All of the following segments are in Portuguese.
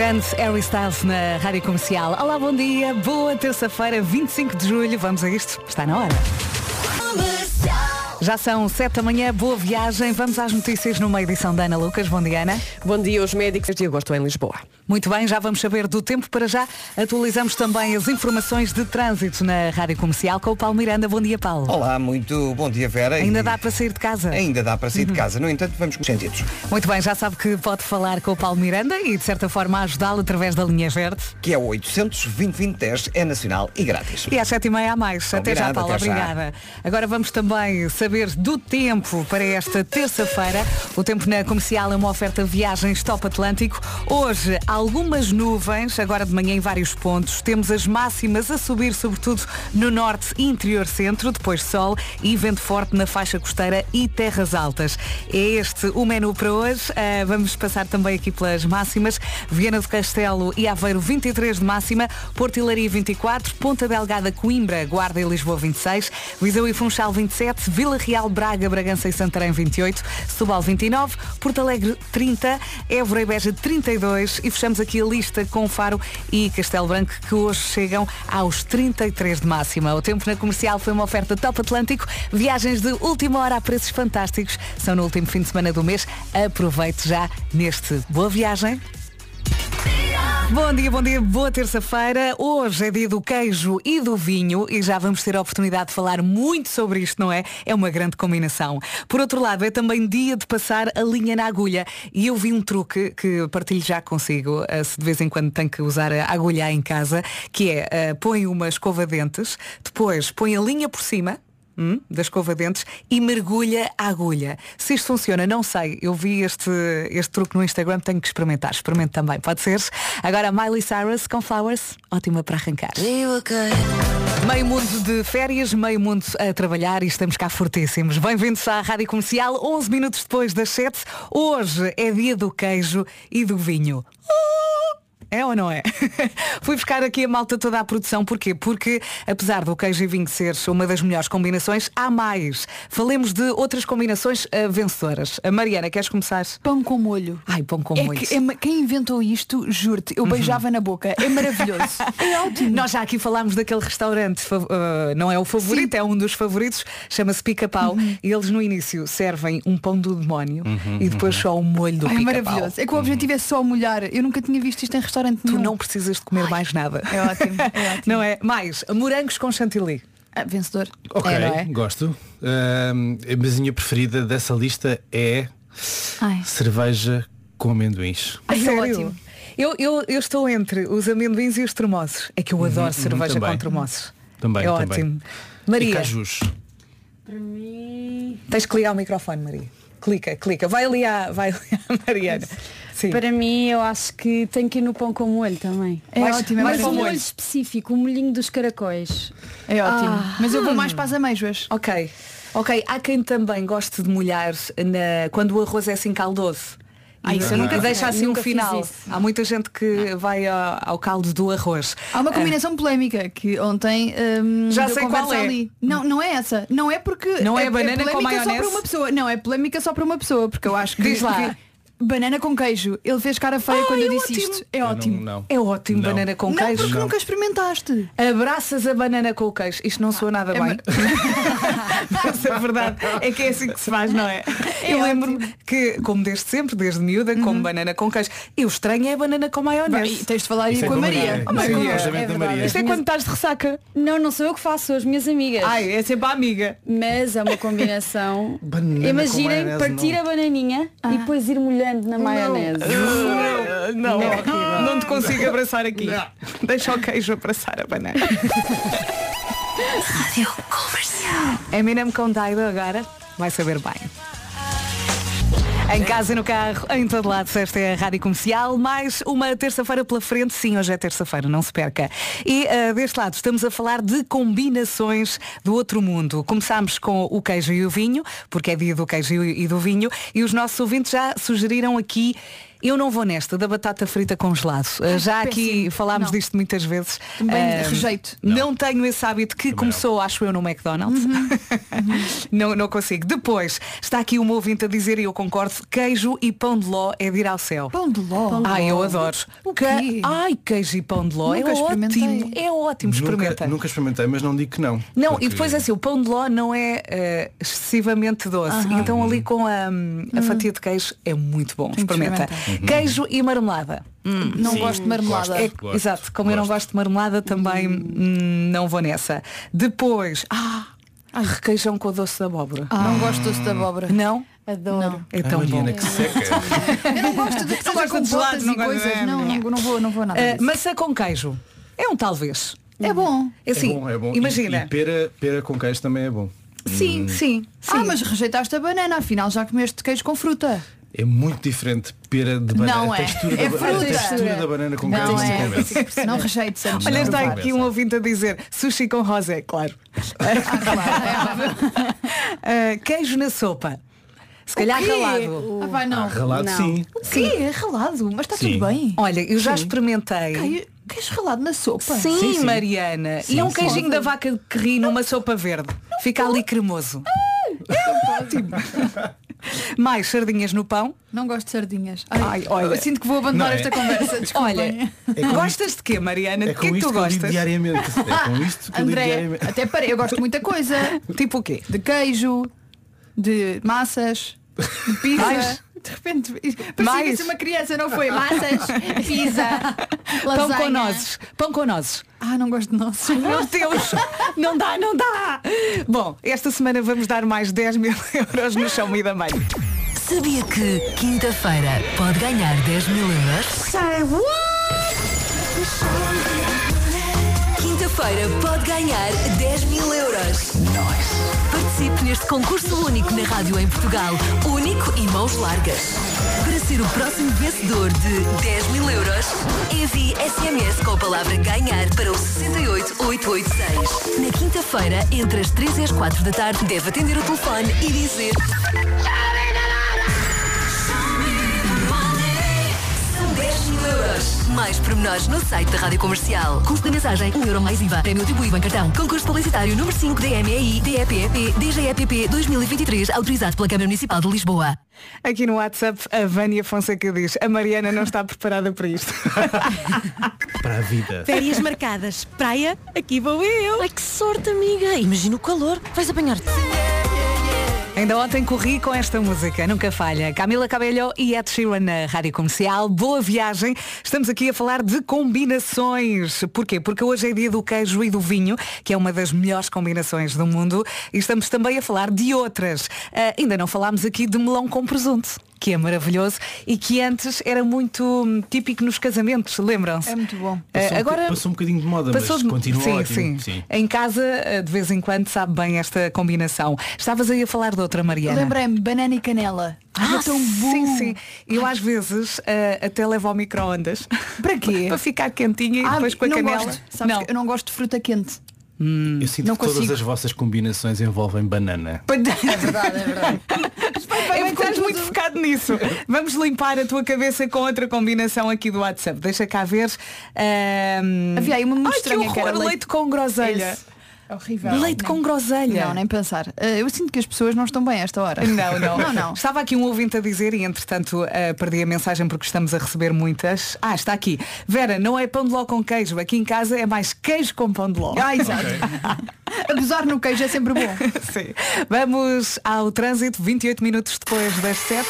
Grande Harry Styles na Rádio Comercial. Olá, bom dia, boa terça-feira, 25 de julho. Vamos a isto? Está na hora. Já são 7 da manhã, boa viagem. Vamos às notícias numa edição da Ana Lucas. Bom dia, Ana. Bom dia, os médicos de agosto em Lisboa. Muito bem, já vamos saber do tempo para já. Atualizamos também as informações de trânsito na Rádio Comercial com o Paulo Miranda. Bom dia, Paulo. Olá, muito bom dia, Vera. Ainda E dá para sair de casa? Ainda dá para sair de casa. No entanto, vamos com os sentidos. Muito bem, já sabe que pode falar com o Paulo Miranda e de certa forma ajudá-lo através da linha verde. Que é o 800 2010 é nacional e grátis. E às sete e meia a mais. Até já, Paulo. até já. Obrigada. Agora vamos também saber do tempo para esta terça-feira. O tempo na comercial é uma oferta viagens top Atlântico. Hoje, algumas nuvens, agora de manhã em vários pontos. Temos as máximas a subir, sobretudo no norte e interior centro, depois sol e vento forte na faixa costeira e terras altas. É este o menu para hoje. Ah, vamos passar também aqui pelas máximas. Viana do Castelo e Aveiro 23 de máxima, Porto Leiria 24, Ponta Delgada, Coimbra, Guarda e Lisboa 26, Viseu e Funchal 27, Vila Real, Braga, Bragança e Santarém 28, Setúbal 29, Porto Alegre 30, Évora e Beja 32 e fechamos aqui a lista com Faro e Castelo Branco que hoje chegam aos 33 de máxima. O tempo na comercial foi uma oferta top Atlântico, viagens de última hora a preços fantásticos, são no último fim de semana do mês. Aproveite já neste Boa Viagem. Bom dia, bom dia, boa terça-feira. Hoje é dia do queijo e do vinho e já vamos ter a oportunidade de falar muito sobre isto, não é? É uma grande combinação. Por outro lado, é também dia de passar a linha na agulha e eu vi um truque que partilho já consigo, eh, se de vez em quando tem que usar a agulha em casa, que é eh, põe uma escova de dentes, depois põe a linha por cima, hum, da escova de dentes e mergulha a agulha. Se isto funciona, não sei. Eu vi este, este truque no Instagram, tenho que experimentar. Experimente também, pode ser. Agora Miley Cyrus com Flowers, ótima para arrancar. Meio mundo de férias, meio mundo a trabalhar e estamos cá fortíssimos. Bem-vindos à Rádio Comercial, 11 minutos depois das 7. Hoje é dia do queijo e do vinho. Uh! É ou não é? Fui buscar aqui a malta toda à produção. Porquê? Porque, apesar do queijo e vinho ser uma das melhores combinações, há mais. Falemos de outras combinações ah, vencedoras. A Mariana, queres começar? Pão com molho. Ai, pão com É molho. que é quem inventou isto, juro-te, eu beijava na boca. É maravilhoso. é ótimo. Nós já aqui falámos daquele restaurante, uh, não é o favorito, é um dos favoritos, chama-se Pica-Pau. Uhum. E eles no início servem um pão do demónio e depois só o molho do Ai, é Pica-Pau. maravilhoso. É que o objetivo é só molhar. Eu nunca tinha visto isto em restaurante Tu nenhum. não precisas de comer mais nada. É ótimo, é ótimo. Não é? Mais, morangos com chantilly. Ah, vencedor. Ok, É, é? gosto. Ahm, a mesinha preferida dessa lista é Ai. cerveja com amendoins. Ai, é ótimo. Eu, eu, eu estou entre os amendoins e os termossos. É que eu adoro cerveja também. com termossos. Também, é também. ótimo. E Maria, cajus. tens que ligar o microfone, Maria. Clica, clica. Vai ali à, vai ali à Mariana. Sim. Para mim, eu acho que tem que ir no pão com molho também. É Mais- ótimo, é mais Mas um molho específico, o molhinho dos caracóis. É ótimo. Ah. Mas eu vou mais para as amêijoas. Ok. Ok, há quem também goste de molhar na, quando o arroz é assim caldoso. Ah, isso eu e nunca deixa assim um final. Há muita gente que vai ao, ao caldo do arroz. Há uma combinação polémica que ontem hum, Já sei qual é. ali. Não, não é essa. Não é porque Não é é, banana com polémica só maionese? para uma pessoa. Não, é polémica só para uma pessoa, porque eu acho que Diz lá. que- banana com queijo. Ele fez cara feia Ai, quando eu é disse ótimo. isto. É Eu ótimo. Não, não. É ótimo Não. banana com Não, queijo. porque nunca experimentaste. Abraças a banana com o queijo. Isto não soa nada é bem. Mas a verdade é que é assim que se faz, não é? Eu lembro que, como desde sempre, desde miúda, como banana com queijo. Eu estranho é a banana com Bem, maionese. e tens de falar Isso aí é com a Maria. Maria. Oh, Maria. É Maria. É Maria. Isto é quando estás de ressaca. Não, não sou eu que faço, são as minhas amigas. Ai, é sempre a amiga. Mas é uma combinação. Banana Imaginem maionese, partir não. a bananinha e depois ir molhando na maionese. Não, não, te consigo abraçar aqui. Deixa o queijo abraçar a banana. Eminem com Dido agora. Vai saber bem. Em casa, no carro, em todo lado, esta é a Rádio Comercial, mais uma terça-feira pela frente, sim, hoje é terça-feira, não se perca. E ah, deste lado estamos a falar de combinações do outro mundo. Começámos com o queijo e o vinho, porque é dia do queijo e e do vinho, e os nossos ouvintes já sugeriram aqui Eu não vou nesta, da batata frita com gelado. Uh, Já aqui péssimo. falámos Não. disto muitas vezes. Também Uh, rejeito. Não. tenho esse hábito que começou, acho eu, no McDonald's. não, não consigo. Depois, está aqui uma ouvinte a dizer, e eu concordo, queijo e pão de ló é de ir ao céu. Pão de ló. Ai, eu adoro. O Que- quê? Ai, queijo e pão de ló. Nunca é experimentei. ótimo. É ótimo, Nunca, experimenta. nunca experimentei, mas não digo que não. Não, Porque e depois é assim, o pão de ló não é eh, excessivamente doce. Então ali com a, a fatia de queijo é muito bom. Que Experimenta. Experimentar. Queijo e marmelada. Hum, Não Sim, gosto de marmelada. gosto. é- Gosto, exato, como eu não gosto. gosto de marmelada também hum, não vou nessa. Depois, ah, requeijão com doce de abóbora. Não gosto de doce de abóbora. Não? Adoro. É Ai, tão bom. Mariana, que seca. Eu não gosto de gosta com de gelado, não e coisas. Não, não, não vou, não vou nada. Ah, disso. maçã com queijo. É um talvez. É bom. É assim, é bom, é bom. E- imagina. E, pera, pera com queijo também é bom. Sim, sim, sim. Ah, mas rejeitaste a banana, afinal já comeste queijo com fruta. É muito diferente pera de banana. Não a é. textura, É da, ba- fruta. a textura da banana com Não não é. convence. Não rejeites antes Olha, está aqui um ouvinte a dizer sushi com rosé, claro. Ah, claro, é Ah, queijo na sopa. Se calhar quê? ralado. Ah, vai não. Ralado Não. sim. O quê? É ralado, mas está Sim. tudo bem. Olha, eu já experimentei. Queijo, queijo ralado na sopa. Sim, Sim, sim. Mariana. e é um sim. queijinho da vaca que ri numa sopa verde. Fica ali cremoso. Mais sardinhas no pão. Não gosto de sardinhas. Ai, olha. eu sinto que vou abandonar Não, é- esta conversa. Desculpem. Olha, É com gostas de quê, Mariana? É de que é que isto tu que eu lido gostas? diariamente. É com isto que eu lido André, diariamente. até parei, eu gosto de muita coisa. Tipo o quê? De queijo, de massas, de pizza. Mais? De repente, parecia que Mais? ia ser uma criança, não foi? Massas, pizza, Pão lasanha. com nozes. Pão com nozes. Ah, não gosto de nozes. Meu Deus, não dá, não dá. Bom, esta semana vamos dar mais 10 mil euros no Show Me da Mãe. Sabia que quinta-feira pode ganhar 10 mil euros? Quinta-feira pode ganhar 10 mil euros. Participe neste concurso único na rádio em Portugal. Único e mãos largas. Para ser o próximo vencedor de 10 mil euros, envie SMS com a palavra ganhar para o 68886. Na quinta-feira, entre as 3 e as 4 da tarde, deve atender o telefone e dizer. Euros. Mais pormenores no site da Rádio Comercial. Custo da mensagem 1 euro mais IVA. Prémio atribuído em cartão. Concurso publicitário número 5 DMEI DEPEP DGEPP 2023. Autorizado pela Câmara Municipal de Lisboa. Aqui no WhatsApp, a Vânia Fonseca diz a Mariana não está preparada para isto. Para a vida. Férias marcadas. Praia, aqui vou eu. Ai que sorte, amiga. Imagina o calor. Vais apanhar-te. Ainda ontem corri com esta música, nunca falha. Camila Cabello e Ed Sheeran na Rádio Comercial. Boa viagem. Estamos aqui a falar de combinações. Porquê? Porque hoje é dia do queijo e do vinho, que é uma das melhores combinações do mundo. E estamos também a falar de outras. Ah, ainda não falámos aqui de melão com presunto. Que é maravilhoso e que antes era muito hum, típico nos casamentos, lembram-se? É muito bom. Ah, Passou, um agora boc- passou um bocadinho de moda, Passou mas de- continua sim, ótimo. Sim. Em casa, eh, de vez em quando, sabe bem esta combinação. Estavas aí a falar de outra, Mariana. Lembrei-me, banana e canela. É tão bom. Sim, sim. Eu às vezes eh, até levo ao micro-ondas. Para quê? Para ficar quentinha e Ah, depois com a não canela. gosto. Sabes não. que eu não gosto de fruta quente. Eu sinto Não que todas consigo. as vossas combinações envolvem banana. É verdade, é verdade. É porque estás muito focado nisso. Vamos limpar a tua cabeça com outra combinação aqui do WhatsApp. Deixa cá ver. Ahm, Havia aí uma muito Ai, estranha que que era horror, leite- leite com groselha. Esse. É horrível. Leite com Não. groselha. Não, nem pensar. Eh, Eu sinto que as pessoas não estão bem a esta hora. Não, não. não, não. Estava aqui um ouvinte a dizer e entretanto eh, perdi a mensagem porque estamos a receber muitas. Ah, está aqui. Vera, não é pão de ló com queijo. Aqui em casa é mais queijo com pão de ló. Ah, exato. Abusar no queijo é sempre bom. Sim. Vamos ao trânsito, 28 minutos depois das 7.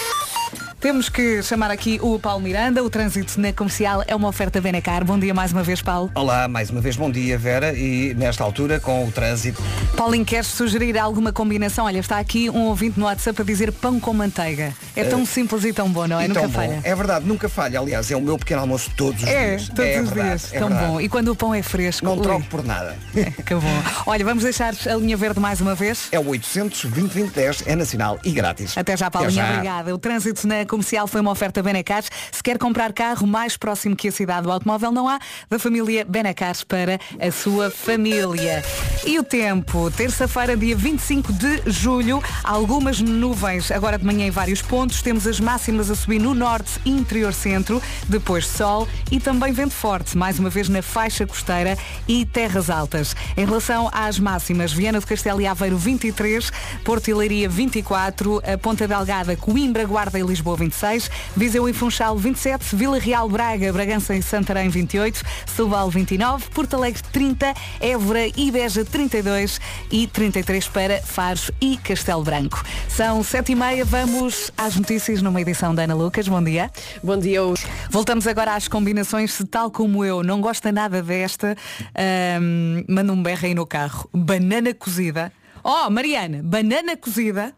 Temos que chamar aqui o Paulo Miranda. O trânsito na comercial é uma oferta Benacar. Bom dia mais uma vez, Paulo. Olá, mais uma vez bom dia, Vera. E nesta altura, com o trânsito, Paulinho, queres sugerir alguma combinação? Olha, está aqui um ouvinte no WhatsApp a dizer pão com manteiga. É tão simples e tão bom, não é? Nunca falha. É verdade, nunca falha. Aliás, é o meu pequeno almoço todos os É, dias. todos é os verdade, dias. é tão verdade. bom. E quando o pão é fresco. Não ui, troco por nada. Que bom. Olha, vamos deixar a linha verde mais uma vez. É o 800 2010 é nacional e grátis. Até já, já. Obrigada. O trânsito na comercial foi uma oferta Benacar. Se quer comprar carro mais próximo que a cidade do automóvel, não há. Da família Benacar para a sua família. E o tempo? Terça-feira, dia 25 de julho. Algumas nuvens agora de manhã em vários pontos. Temos as máximas a subir no norte e interior centro. Depois sol e também vento forte. Mais uma vez na faixa costeira e terras altas. Em relação às máximas, Viana do Castelo e Aveiro 23, Porto Leiria 24, a Ponta Delgada, Coimbra, Guarda e Lisboa 26, Viseu e Funchal 27, Vila Real, Braga, Bragança e Santarém 28, Setúbal 29, Porto Alegre 30, Évora e Beja 32 e 33 para Faros e Castelo Branco. São 7 e meia, vamos às notícias numa edição da Ana Lucas. Bom dia. Bom dia. hoje. Voltamos agora às combinações, se tal como eu não gosta nada desta, ahm, manda um berro aí no carro. Banana cozida. Oh, Mariana, banana cozida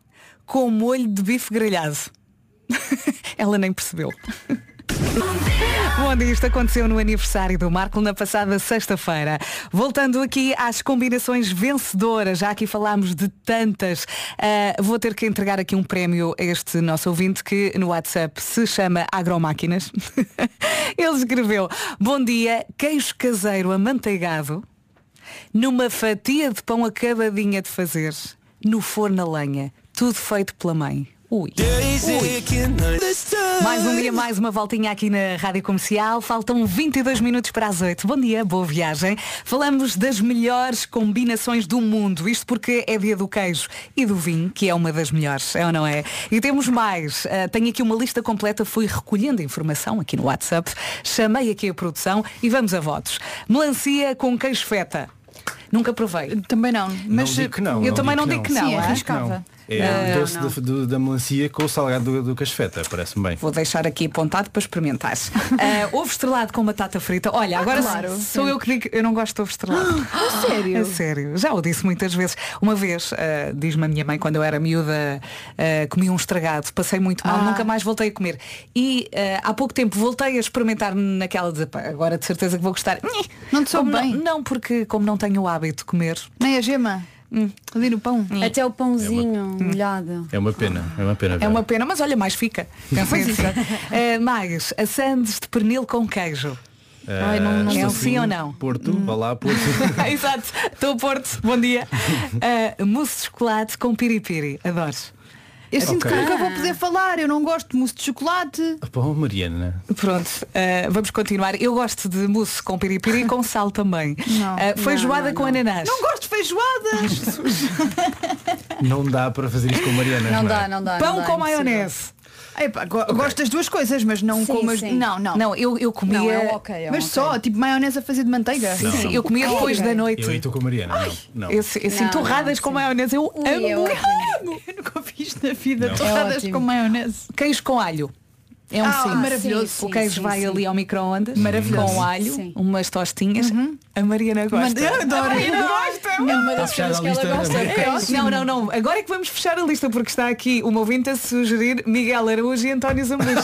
com molho de bife grelhado. Ela nem percebeu. Bom dia, isto aconteceu no aniversário do Marco na passada sexta-feira. Voltando aqui às combinações vencedoras, já aqui falámos de tantas. Ah, vou ter que entregar aqui um prémio a este nosso ouvinte que no WhatsApp se chama Agromáquinas. Ele escreveu, bom dia, queijo caseiro amanteigado numa fatia de pão acabadinha de fazer, no forno a lenha, tudo feito pela mãe. Ui. Mais um dia, mais uma voltinha aqui na Rádio Comercial. Faltam 22 minutos para as 8. Bom dia, boa viagem. Falamos das melhores combinações do mundo. Isto porque é dia do queijo e do vinho, que é uma das melhores, é ou não é? E temos mais. Ah, tenho aqui uma lista completa, fui recolhendo informação aqui no WhatsApp. Chamei aqui a produção e vamos a votos. Melancia com queijo feta. Nunca provei. Também não. Mas digo que não, Eu não também digo não que digo que não. Sim, arriscava. É Não, o doce não. da- do- da melancia com o salgado do, do casfeta, parece-me bem. Vou deixar aqui apontado para experimentar. Ah, ovo estrelado com batata frita. Olha, agora claro. sou eu que digo, eu não gosto de ovo estrelado. A sério? A sério. Já o disse muitas vezes. Uma vez, ah, diz-me a minha mãe, quando eu era miúda, ah, comi um estragado, passei muito mal, Ah. nunca mais voltei a comer. E ah, há pouco tempo voltei a experimentar naquela de "Pá, agora de certeza que vou gostar. Não te soube bem? Não, não, porque como não tenho o hábito de comer. Nem a gema. Ali no pão. Até o pãozinho molhado. É uma pena, é uma pena. É Vera. uma pena, mas olha, mais fica. Assim. Ah, mais, a sandes de pernil com queijo. Ah, Ai, não- não- é um sim ou não? Porto, vá lá, Porto. Exato, estou a Porto, bom dia. Uh, mousse de chocolate com piripiri, adoro. Eu sinto que nunca vou poder falar. Eu não gosto de mousse de chocolate. Bom, Mariana. Pronto, uh, vamos continuar. Eu gosto de mousse com piripiri e com sal também. Não. Uh, feijoada não, com ananás. Não gosto de feijoada. Não dá para fazer isso com Mariana. Não é? dá, não dá. Pão não dá, com é maionese. Epá, go- Gosto das duas coisas, mas não Sim, como as... sim. Não, não. Não, eu, eu comia. Não, é um ok. é um Mas ok. só, tipo maionese a fazer de manteiga. Sim, sim, eu comia depois da noite. Eu aí estou com a Mariana. Não, não. Eu, assim, Não, torradas não, com maionese, eu Ui, é amo. ótimo. Eu nunca fiz na vida Não. torradas É com maionese. Queijo com alho. É um Ah, sim. maravilhoso. Sim, o queijo sim, vai sim. ali ao micro-ondas Maravilhoso. com alho, Sim. umas tostinhas. A Mariana gosta. Eu adoro. A Mariana gosta. É uma das coisas que ela gosta. é É. Não, não, não. Agora é que vamos fechar a lista porque está aqui uma ouvinte a sugerir Miguel Araújo e António Zambujo.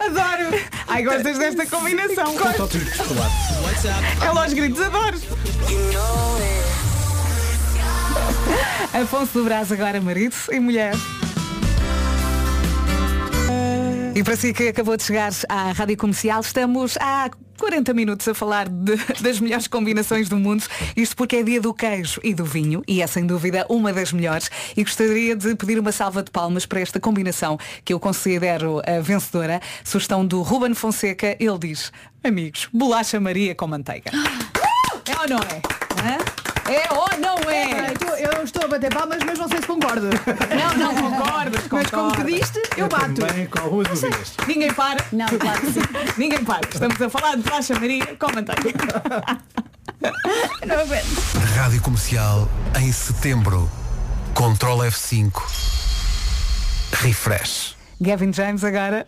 Adoro! Ai, gostas desta combinação? Chocolate. Ela aos gritos, adoro! Afonso do Brás agora marido e mulher. E para si que acabou de chegar à Rádio Comercial, estamos há 40 minutos a falar de- das melhores combinações do mundo. Isto porque é dia do queijo e do vinho, e é sem dúvida uma das melhores. E gostaria de pedir uma salva de palmas para esta combinação que eu considero a vencedora. Sugestão do Ruben Fonseca, ele diz, amigos, bolacha Maria com manteiga. É ou não é? Hã? É ou não é? Eu estou- Eu estou a bater palmas, mas não sei se concordo. Não, não concordas, Mas como pediste, eu bato. Também com algumas dúvidas. Ninguém para. Não, claro que sim. Ninguém para. Estamos a falar de bolacha Maria com manteiga. Não aguento. Rádio Comercial em setembro. Control F5. Refresh. Gavin James agora.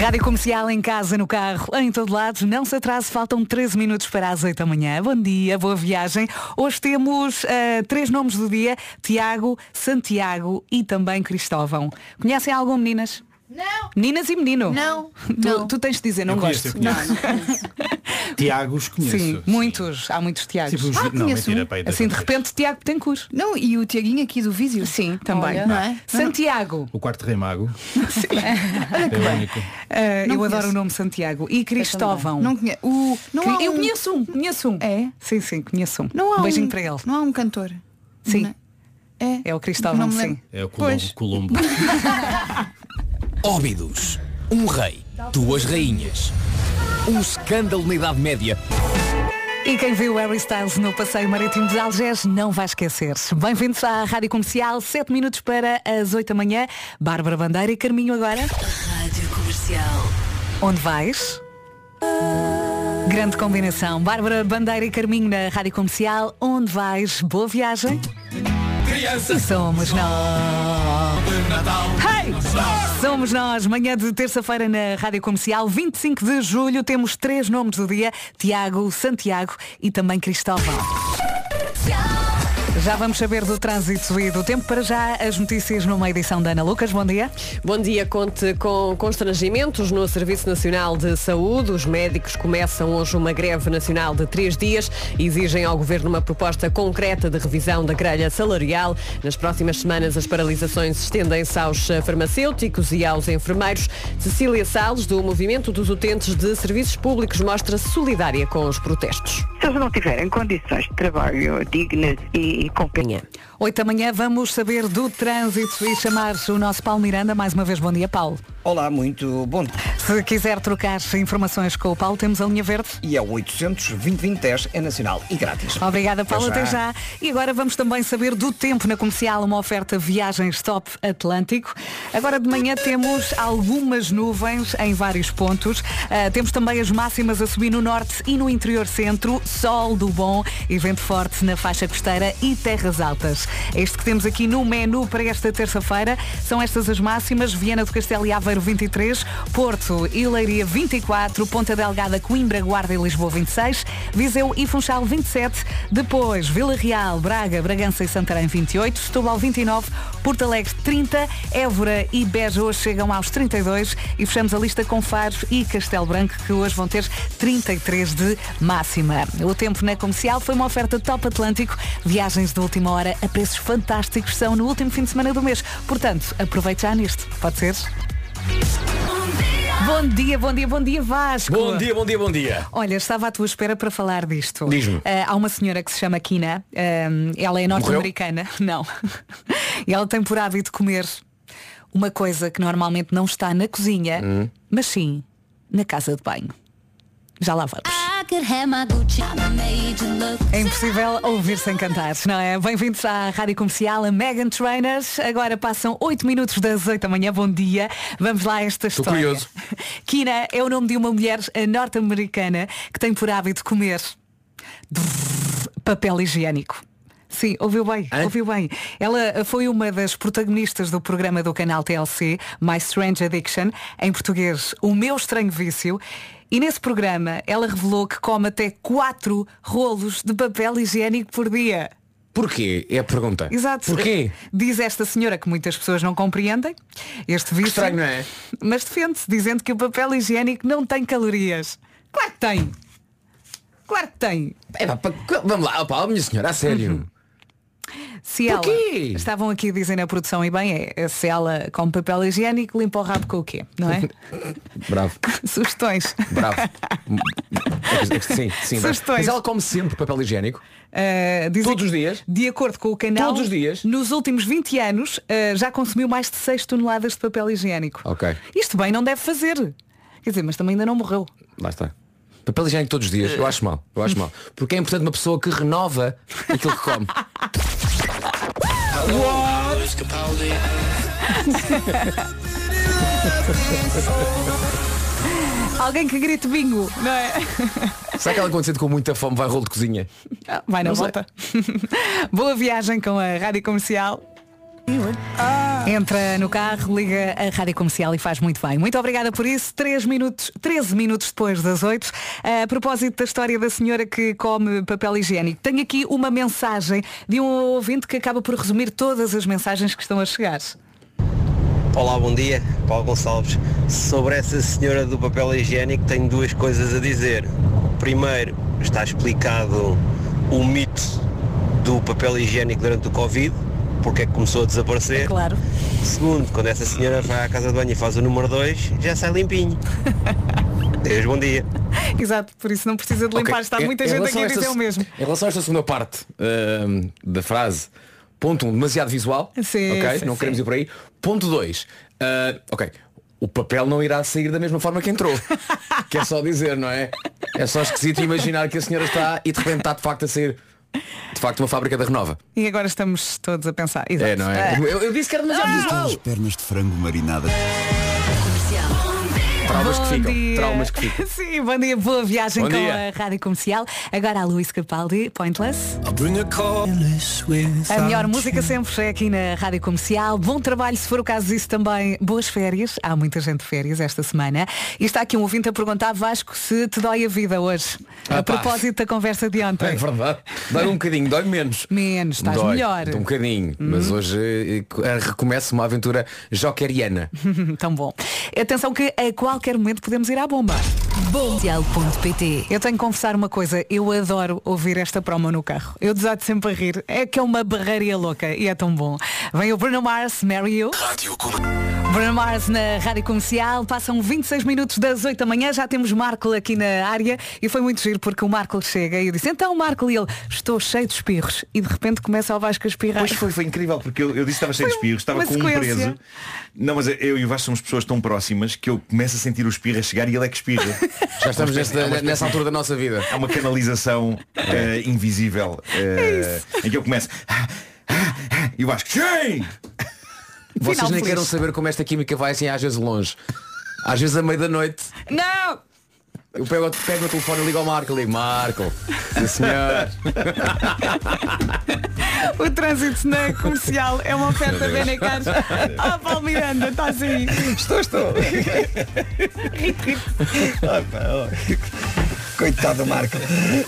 Rádio Comercial em casa, no carro, em todo lado. Não se atrase, faltam 13 minutos para as 8 da manhã. Bom dia, boa viagem. Hoje temos eh, três nomes do dia: Tiago, Santiago e também Cristóvão. Conhecem algum, meninas? Não. Meninas e menino? Não. Tu, Não. tu tens de dizer, não Eu conheço, gosto. eu conheço. Tiagos conheço. Sim, muitos. Há muitos Tiagos. Tipo, Ah, não, conheço mentira, um. Assim, de repente, Tiago Betancourt. Não, e o Tiaguinho aqui do Vísio. Sim, também. Olha, não é? Santiago. O quarto rei mago. é. Ah, Não eu adoro conheço. o nome Santiago. E Cristóvão. Não conheço. O, não há eu um- conheço um, conheço um. É? Sim, sim, conheço um. Não há um beijinho um, para ele. Não há um cantor. Sim. Não É. É o Cristóvão, sim. É o. Colombo. Óbidos. Um rei, duas rainhas. Um escândalo na Idade Média. E quem viu Harry Styles no Passeio Marítimo de Algés não vai esquecer. Bem-vindos à Rádio Comercial, 7 minutos para as 8 da manhã. Bárbara Bandeira e Carminho agora. Rádio Comercial. Onde vais? Grande combinação. Bárbara Bandeira e Carminho na Rádio Comercial. Onde vais? Boa viagem. E somos nós. Hey! Somos nós, manhã de terça-feira na Rádio Comercial, 25 de julho, temos três nomes do dia, Tiago, Santiago e também Cristóvão. Já vamos saber do trânsito e do tempo. Para já, as notícias numa edição da Ana Lucas. Bom dia. Bom dia, conte com constrangimentos no Serviço Nacional de Saúde. Os médicos começam hoje uma greve nacional de três dias e exigem ao Governo uma proposta concreta de revisão da grelha salarial. Nas próximas semanas, as paralisações estendem-se aos farmacêuticos e aos enfermeiros. Cecília Salles, do Movimento dos Utentes de Serviços Públicos, mostra-se solidária com os protestos. Se eles não tiverem condições de trabalho dignas e competentes. 8 da manhã vamos saber do trânsito e chamar o nosso Paulo Miranda. Mais uma vez, bom dia, Paulo. Olá, muito bom dia. Se quiser trocar informações com o Paulo, temos a linha verde. E é o 800 2010 é nacional e grátis. Obrigada, Paulo. Até já. E agora vamos também saber do tempo na comercial, uma oferta viagens top Atlântico. Agora de manhã temos algumas nuvens em vários pontos. Ah, temos também as máximas a subir no norte e no interior centro. Sol do bom e vento forte na faixa costeira e terras altas. Este que temos aqui no menu para esta terça-feira são estas as máximas. Viana do Castelo e Aveiro 23, Porto e Leiria 24, Ponta Delgada, Coimbra, Guarda e Lisboa 26, Viseu e Funchal 27, depois Vila Real, Braga, Bragança e Santarém 28, Setúbal 29, Porto Alegre 30, Évora e Beja hoje chegam aos 32 e fechamos a lista com Faro e Castelo Branco que hoje vão ter 33 de máxima. O tempo na comercial foi uma oferta top Atlântico, viagens de última hora a preços fantásticos são no último fim de semana do mês. Portanto, aproveite já neste. Pode ser? Bom dia, bom dia, bom dia Vasco. Bom dia, bom dia, bom dia. Olha, estava à tua espera para falar disto. Diz-me. Ah, há uma senhora que se chama Kina, ah, ela é norte-americana, não. e ela tem por hábito comer uma coisa que normalmente não está na cozinha, Hum. mas sim na casa de banho. Já lá vamos. É impossível ouvir sem cantar, não é? Bem-vindos à Rádio Comercial, a Megan Trainers. Agora passam 8 minutos das 8 da manhã. Bom dia. Vamos lá a esta Estou história. curioso. Kina é o nome de uma mulher eh, norte-americana que tem por hábito comer papel higiênico. Sim, ouviu bem, Hã? ouviu bem. Ela foi uma das protagonistas do programa do canal TLC, My Strange Addiction, em português, O Meu Estranho Vício. E nesse programa ela revelou que come até 4 rolos de papel higiênico por dia. Porquê? É a pergunta. Exato. Porquê? Diz esta senhora que muitas pessoas não compreendem este vício. estranho, não é? Mas defende-se, dizendo que o papel higiênico não tem calorias. Claro que tem. Claro que tem. É, pá, pá, vamos lá, opá, minha senhora, a sério. Se ela, Porquê? estavam aqui dizendo a produção e bem é, é se ela come papel higiênico, limpa o rabo com o quê? Não é? Bravo, Sugestões. bravo. É que sim, sim. Sugestões. Mas ela come sempre papel higiênico? Uh, dizem Todos os dias? De acordo com o canal, Todos os dias? nos últimos 20 anos uh, já consumiu mais de 6 toneladas de papel higiênico. Ok. Isto bem não deve fazer. Quer dizer, mas também ainda não morreu. Lá está. Papel higiênico todos os dias, eu acho mal, eu acho mal. Porque é importante uma pessoa que renova aquilo que come. Alguém que grite bingo, não é? Será que ela sente com muita fome vai rolo de cozinha? Ah, Vai na Não sei. volta. Boa viagem com a Rádio Comercial. Entra no carro, liga a rádio comercial e faz muito bem. Muito obrigada por isso. 3 minutos, 13 minutos depois das 8. A propósito da história da senhora que come papel higiênico, tenho aqui uma mensagem de um ouvinte que acaba por resumir todas as mensagens que estão a chegar. Olá, bom dia. Paulo Gonçalves. Sobre essa senhora do papel higiênico tenho duas coisas a dizer. primeiro, está explicado o mito do papel higiênico durante o Covid, porque é que começou a desaparecer. Claro. Segundo, quando essa senhora vai à casa de banho e faz o número 2, já sai limpinho. Deus, bom dia. Exato, por isso não precisa de limpar. Ok, Está muita em gente aqui a dizer o mesmo. Em relação a esta segunda parte ahm, da frase, ponto um, demasiado visual. Sim, ok, sim, não sim. queremos ir por aí. Ponto 2, ok, o papel não irá sair da mesma forma que entrou. que é só dizer, não é? É só esquisito imaginar que a senhora está e de repente está de facto a sair de facto uma fábrica da Renova. E agora estamos todos a pensar. Exato. É, não é? Eu, eu disse que era demasiado Ah! visual. Pernas de frango marinadas. Traumas que ficam. dia. Traumas que ficam. Sim, bom dia, boa viagem Bom com dia. a Rádio Comercial. Agora a Luís Capaldi, Pointless. A melhor música sempre é aqui na Rádio Comercial. Bom trabalho, se for o caso disso também. Boas férias. Há muita gente de férias esta semana. E está aqui um ouvinte a perguntar, Vasco, se te dói a vida hoje. a Ah, pá. propósito da conversa de É ontem. verdade. Dói um bocadinho, dói menos. Menos, estás Dói, melhor. Um bocadinho. Mas hoje eh, recomeça uma aventura joqueriana. Tão bom. Atenção que a qualquer momento podemos ir à bomba. Bomcial.pt Eu tenho que confessar uma coisa, eu adoro ouvir esta promo no carro. Eu desato sempre a rir. É que é uma barreira louca e é tão bom. Vem o Bruno Mars, Marry You. Bruno Mars na Rádio Comercial. Passam 26 minutos das 8 da manhã. Já temos Marco aqui na área e foi muito giro porque o Marco chega e eu disse, então Marco, e ele, estou cheio de espirros. E de repente começa o Vasco a espirrar. Pois foi, foi incrível, porque eu, eu disse que estava cheio de espirros, estava com um preso. Não, mas eu e o Vasco somos pessoas tão próximas que eu começo a sentir o espirro a chegar e ele é que espirra. Já estamos É espécie- é nessa altura da nossa vida. Há uma canalização eh, invisível eh, em que eu começo. "Ah, ah, ah", E o Vasco, sim! Vocês Final nem queiram saber como esta química vai assim às vezes longe. Às vezes à meia da noite Não! Eu pego, pego o telefone e ligo ao Marco e digo, Marco, sim senhor. O trânsito na comercial é uma oferta Deus. Benecar. Ah, Paulo Miranda, estás aí. Estou, estou. Coitado do Marco.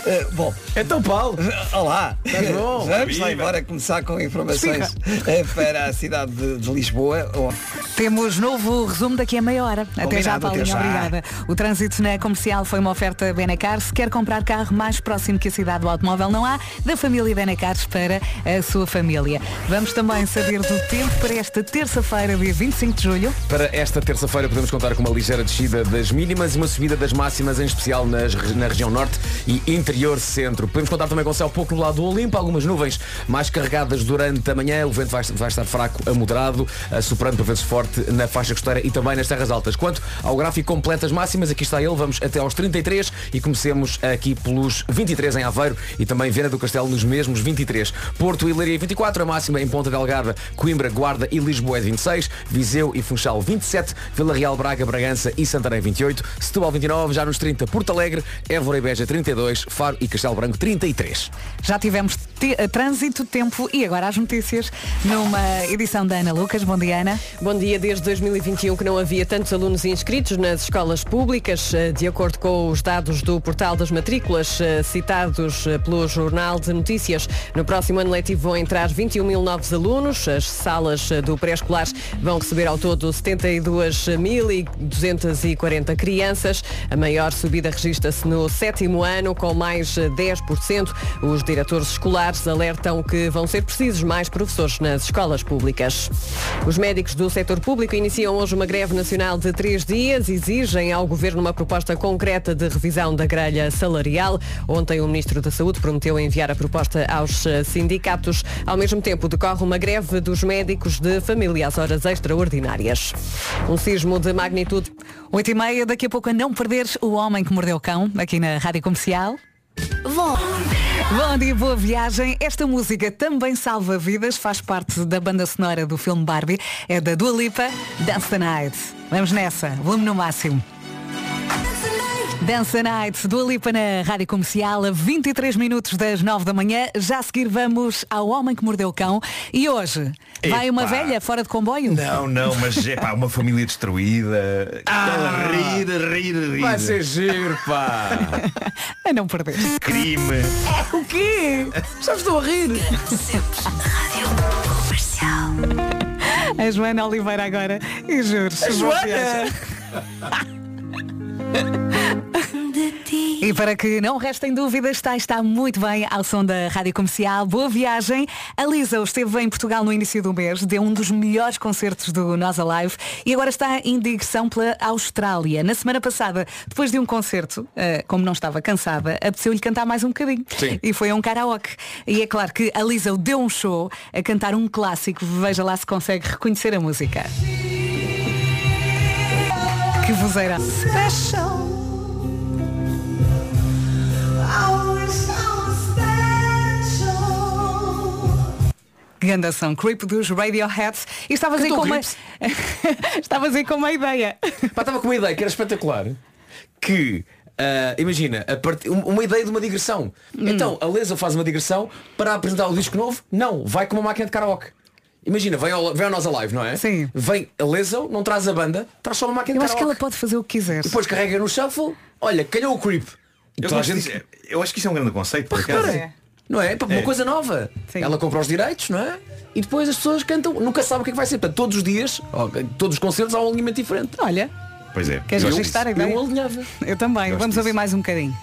Eh, bom. Então Paulo. Olá. Estás bom? Vamos lá embora começar com informações eh, para a cidade de, de Lisboa. Oh, Temos novo resumo daqui a meia hora. Até já, Combinado, Paulinho, até já. obrigada. O trânsito na comercial foi uma oferta Benacar. Se quer comprar carro mais próximo que a cidade do automóvel não há, da família Benacar para a sua família. Vamos também saber do tempo para esta terça-feira, dia 25 de julho. Para esta terça-feira podemos contar com uma ligeira descida das mínimas e uma subida das máximas, em especial nas, regi- na região norte e interior centro. Podemos contar também com céu pouco no lado do Olimpo, algumas nuvens mais carregadas durante a manhã. O vento vai, vai estar fraco a moderado, a soprando por vezes forte na faixa costeira e também nas terras altas. Quanto ao gráfico completo das máximas, aqui está ele, vamos até aos 33 e comecemos aqui pelos 23 em Aveiro e também Viana do Castelo nos mesmos 23. Porto e Leiria 24, a máxima em Ponta Delgada, Coimbra, Guarda e Lisboa é de 26, Viseu e Funchal 27, Vila Real, Braga, Bragança e Santarém 28, Setúbal 29, já nos 30 Porto Alegre, Évora e Beja 32, Faro e Castelo Branco 33. Já tivemos eh, trânsito, tempo e agora as notícias numa edição da Ana Lucas. Bom dia, Ana. Bom dia. Desde 2021 que não havia tantos alunos inscritos nas escolas públicas, eh, de acordo com os dados do portal das matrículas eh, citados pelo Jornal de Notícias. No próximo ano letivo vão entrar 21 mil novos alunos. As salas do pré-escolar vão receber ao todo 72.240 crianças. A maior subida registra-se no sétimo ano, com mais eh, 10%. Os diretores escolares alertam que vão ser precisos mais professores nas escolas públicas. Os médicos do setor público iniciam hoje uma greve nacional de três dias. Exigem ao governo uma proposta concreta de revisão da grelha salarial. Ontem o ministro da Saúde prometeu enviar a proposta aos eh, sindicatos. Ao mesmo tempo decorre uma greve dos médicos de família às horas extraordinárias. Um sismo de magnitude 8 e meia, daqui a pouco a não perderes o homem que mordeu o cão, aqui na Rádio Comercial. Bom. Bom dia, boa viagem. Esta música também salva vidas, faz parte da banda sonora do filme Barbie, é da Dua Lipa, Dance the Night. Vamos nessa, volume no máximo. Dance the Night, Dua Lipa na Rádio Comercial, a 23 minutos das 9 da manhã. Já a seguir vamos ao Homem que Mordeu o Cão. E hoje, vai uma Epá. velha fora de comboio? Não, não, mas é pá, uma família destruída. Ah! rir, rir, rir. Vai ser giro, pá! A não perder. Crime. O quê? Já estou a rir. A Joana Oliveira agora e juros. A Joana? E para que não restem dúvidas, está, está muito bem ao som da Rádio Comercial. Boa viagem. A Lisa esteve em Portugal no início do mês, deu um dos melhores concertos do Nós Alive e agora está em digressão pela Austrália. Na semana passada, depois de um concerto, eh, como não estava cansada, apeteceu-lhe cantar mais um bocadinho. Sim. E foi a um karaoke. E é claro que a Lisa deu um show a cantar um clássico. Veja lá se consegue reconhecer a música. Que vozeira. Special. Gandação Creep dos Radiohead e estavas aí com uma estavas aí com uma ideia Pá, estava com uma ideia que era espetacular. Que, ah, imagina, part- um- uma ideia de uma digressão. Hum. Então, a Lesa faz uma digressão para apresentar o disco novo? Não, vai com uma máquina de karaoke. Imagina, vem ao, vem ao Nós Alive, não é? Sim. Vem a Lesa, não traz a banda, traz só uma máquina eu de acho que karaoke. ela pode fazer o que quiser Depois carrega no shuffle, olha, calhou o creep. Eu, toda a gente- disso. Eu acho que isso é um grande conceito, por acaso. Repara, Não é? Para uma É. coisa nova. Ela compra os direitos, não é? E depois as pessoas cantam, nunca sabem o que é que vai ser. Portanto, todos os dias, todos os concertos há um alinhamento diferente. Olha, Pois é. queres registrar ideia? Eu alinhava. Eu também, Gosto vamos ouvir mais um bocadinho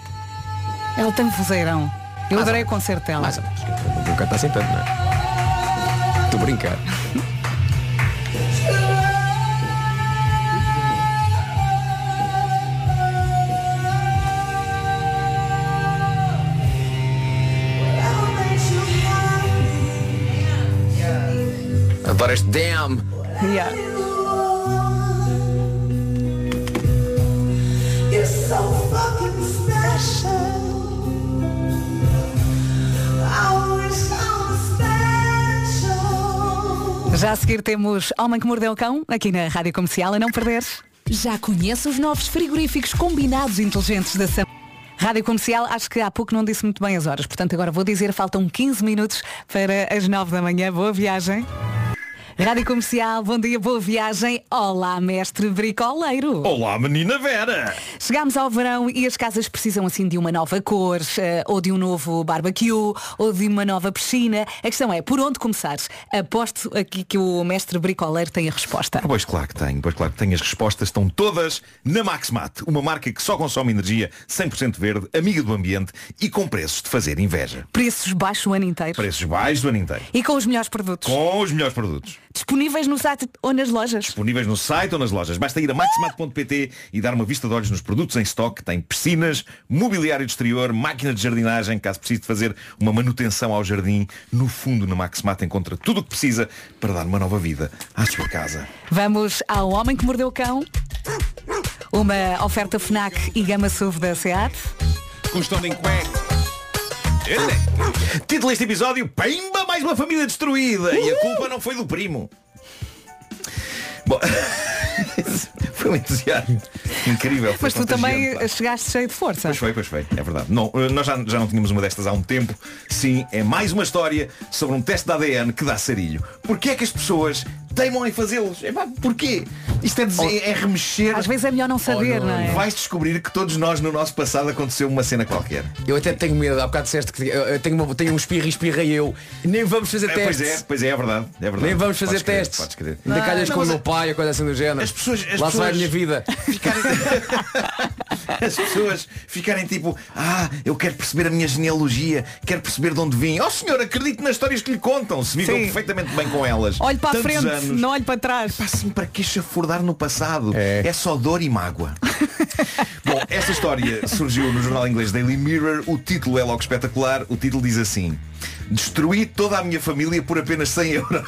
Ela tem vozeirão Eu adorei o concerto dela Mais ou menos. Nunca está assim tanto, não é? Estou a brincar. Adoro este damn. Yeah. Já a seguir temos Homem que Mordeu o Cão, aqui na Rádio Comercial, a não perder. Já conhece os novos frigoríficos combinados inteligentes da Sam. Rádio Comercial, acho que há pouco não disse muito bem as horas, portanto agora vou dizer, faltam 15 minutos para as 9 da manhã. Boa viagem. Rádio Comercial, bom dia, boa viagem. Olá, mestre bricoleiro. Olá, menina Vera! Chegámos ao verão e as casas precisam assim de uma nova cor, eh, ou de um novo barbecue, ou de uma nova piscina. A questão é, por onde começar? Aposto aqui que o mestre bricoleiro tem a resposta. Pois claro que tenho, pois claro que tenho. As respostas estão todas na Maxmat, uma marca que só consome energia 100% verde, amiga do ambiente e com preços de fazer inveja. Preços baixos o ano inteiro. Preços baixos do ano inteiro. E com os melhores produtos. Com os melhores produtos. Disponíveis no site ou nas lojas. Disponíveis no site ou nas lojas. Basta ir a maximat.pt e dar uma vista de olhos nos produtos em estoque. Tem piscinas, mobiliário de exterior, máquina de jardinagem, caso precise de fazer uma manutenção ao jardim. No fundo, na Maximat encontra tudo o que precisa para dar uma nova vida à sua casa. Vamos ao Homem que Mordeu o Cão. Uma oferta FNAC e Gama SUV da SEAT. Custam de cueca. Título deste episódio, Pimba, mais uma família destruída. E a culpa não foi do primo. Bom, foi um entusiasmo incrível. Mas tu também pá. chegaste cheio de força. Pois foi, pois foi, é verdade. Não, eh, nós já, já não tínhamos uma destas há um tempo. Sim, é mais uma história sobre um teste de ADN que dá sarilho. Porquê é que as pessoas teimam em fazê-los? É pá, porquê? Isto é, dizer, é remexer. Às vezes é melhor não saber, não é? Vais descobrir que todos nós no nosso passado aconteceu uma cena qualquer. Eu até tenho medo, há bocado disseste que eu eu tenho, uma, tenho um espirro e espirrei eu. Nem vamos fazer É, pois testes. é, pois é, é verdade. É verdade. Nem vamos fazer Podes crer, testes. podes crer. Ainda calhas Não, com o meu pai, a coisa assim do género. As pessoas, as Lá se vai a pessoas minha vida. as pessoas ficarem tipo, ah, eu quero perceber a minha genealogia, quero perceber de onde vim. Oh senhor, acredite nas histórias que lhe contam, se viveu Sim. perfeitamente bem com elas. Olhe para a frente, anos. não olhe para trás. Pá, assim, para que chafurdar no passado? É. só dor e mágoa. Bom, esta história surgiu no jornal inglês Daily Mirror. O título é logo espetacular. O título diz assim. Destruí toda a minha família por apenas 100 euros.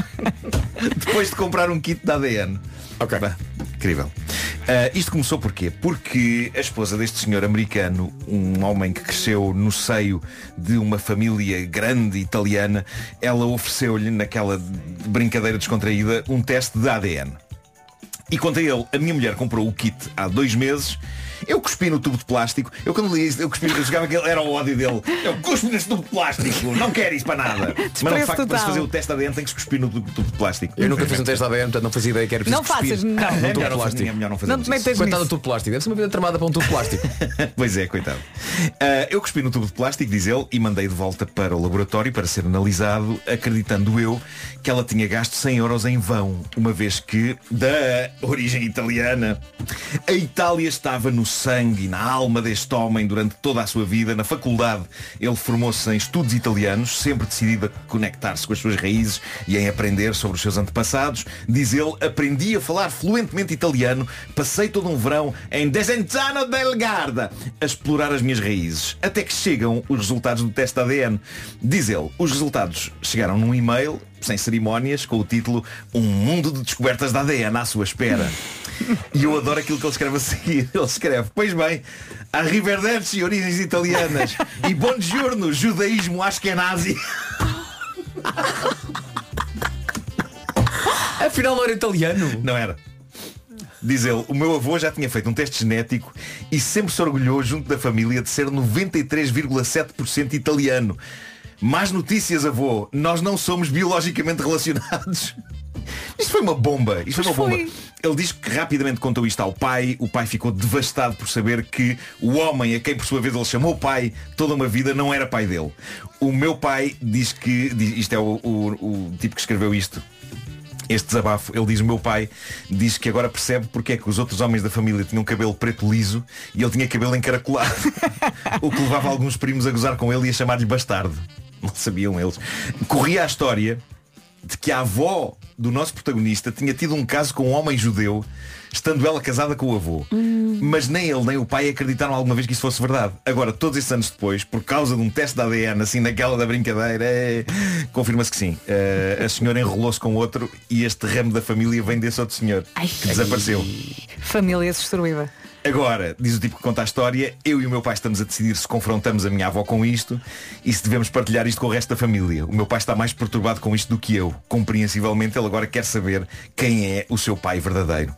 Depois de comprar um kit de ADN. Ok. incrível. Ah, isto começou porquê? Porque a esposa deste senhor americano, um homem que cresceu no seio de uma família grande italiana, ela ofereceu-lhe, naquela brincadeira descontraída, um teste de ADN. E conta ele, a minha mulher comprou o kit há dois meses. Eu cuspi no tubo de plástico. Eu quando li isso, eu cuspi, eu jogava que era o ódio dele. Eu cuspi nesse tubo de plástico. Não quero isso para nada. Mas não, de facto, para se fazer o teste ADN tem que se cuspir no tubo, tubo de plástico. Eu nunca fiz um teste ADN, portanto não fazia ideia que era preciso Não faças, cuspir não. num É tubo melhor de não fazer- plástico. é melhor não fazermos Não te metas Coitado nisso. do tubo de plástico. Deve ser uma vida tramada para um tubo de plástico. pois é, coitado. Ah, eu cuspi no tubo de plástico, diz ele, e mandei de volta para o laboratório para ser analisado, acreditando eu que ela tinha gasto 100 euros em vão, uma vez que da origem italiana. A Itália estava no sangue e na alma deste homem durante toda a sua vida. Na faculdade ele formou-se em estudos italianos, sempre decidido a conectar-se com as suas raízes e em aprender sobre os seus antepassados. Diz ele, aprendi a falar fluentemente italiano, passei todo um verão em Desenzano del Garda a explorar as minhas raízes. Até que chegam os resultados do teste ADN. Diz ele, os resultados chegaram num e-mail sem cerimónias, com o título Um mundo de descobertas da ADN à sua espera. E eu adoro aquilo que ele escreve a seguir. Ele escreve, pois bem, Arrivederci, origens italianas. E Buongiorno, judaísmo askenazi. Afinal não era italiano. Não era. Diz ele, o meu avô já tinha feito um teste genético e sempre se orgulhou junto da família de ser 93,7% italiano. Más notícias, avô. Nós não somos biologicamente relacionados. Isto foi uma bomba. Isto foi uma bomba. Ele diz que rapidamente contou isto ao pai. O pai ficou devastado por saber que o homem a quem por sua vez ele chamou pai toda uma vida não era pai dele. O meu pai diz que, diz- isto é o, o- o tipo que escreveu isto, este desabafo, ele diz, o meu pai diz que agora percebe porque é que os outros homens da família tinham cabelo preto liso e ele tinha cabelo encaracolado. o que levava alguns primos a gozar com ele e a chamar-lhe bastardo. Não sabiam eles. Corria a história de que a avó do nosso protagonista tinha tido um caso com um homem judeu, estando ela casada com o avô. Mas nem ele nem o pai acreditaram alguma vez que isso fosse verdade. Agora, todos esses anos depois, por causa de um teste de ADN, assim naquela da brincadeira, é, confirma-se que sim. Eh, a senhora enrolou-se com outro e este ramo da família vem desse outro senhor. que desapareceu. Família destruída. Agora, diz o tipo que conta a história, eu e o meu pai estamos a decidir se confrontamos a minha avó com isto e se devemos partilhar isto com o resto da família. O meu pai está mais perturbado com isto do que eu. Compreensivelmente, ele agora quer saber quem é o seu pai verdadeiro.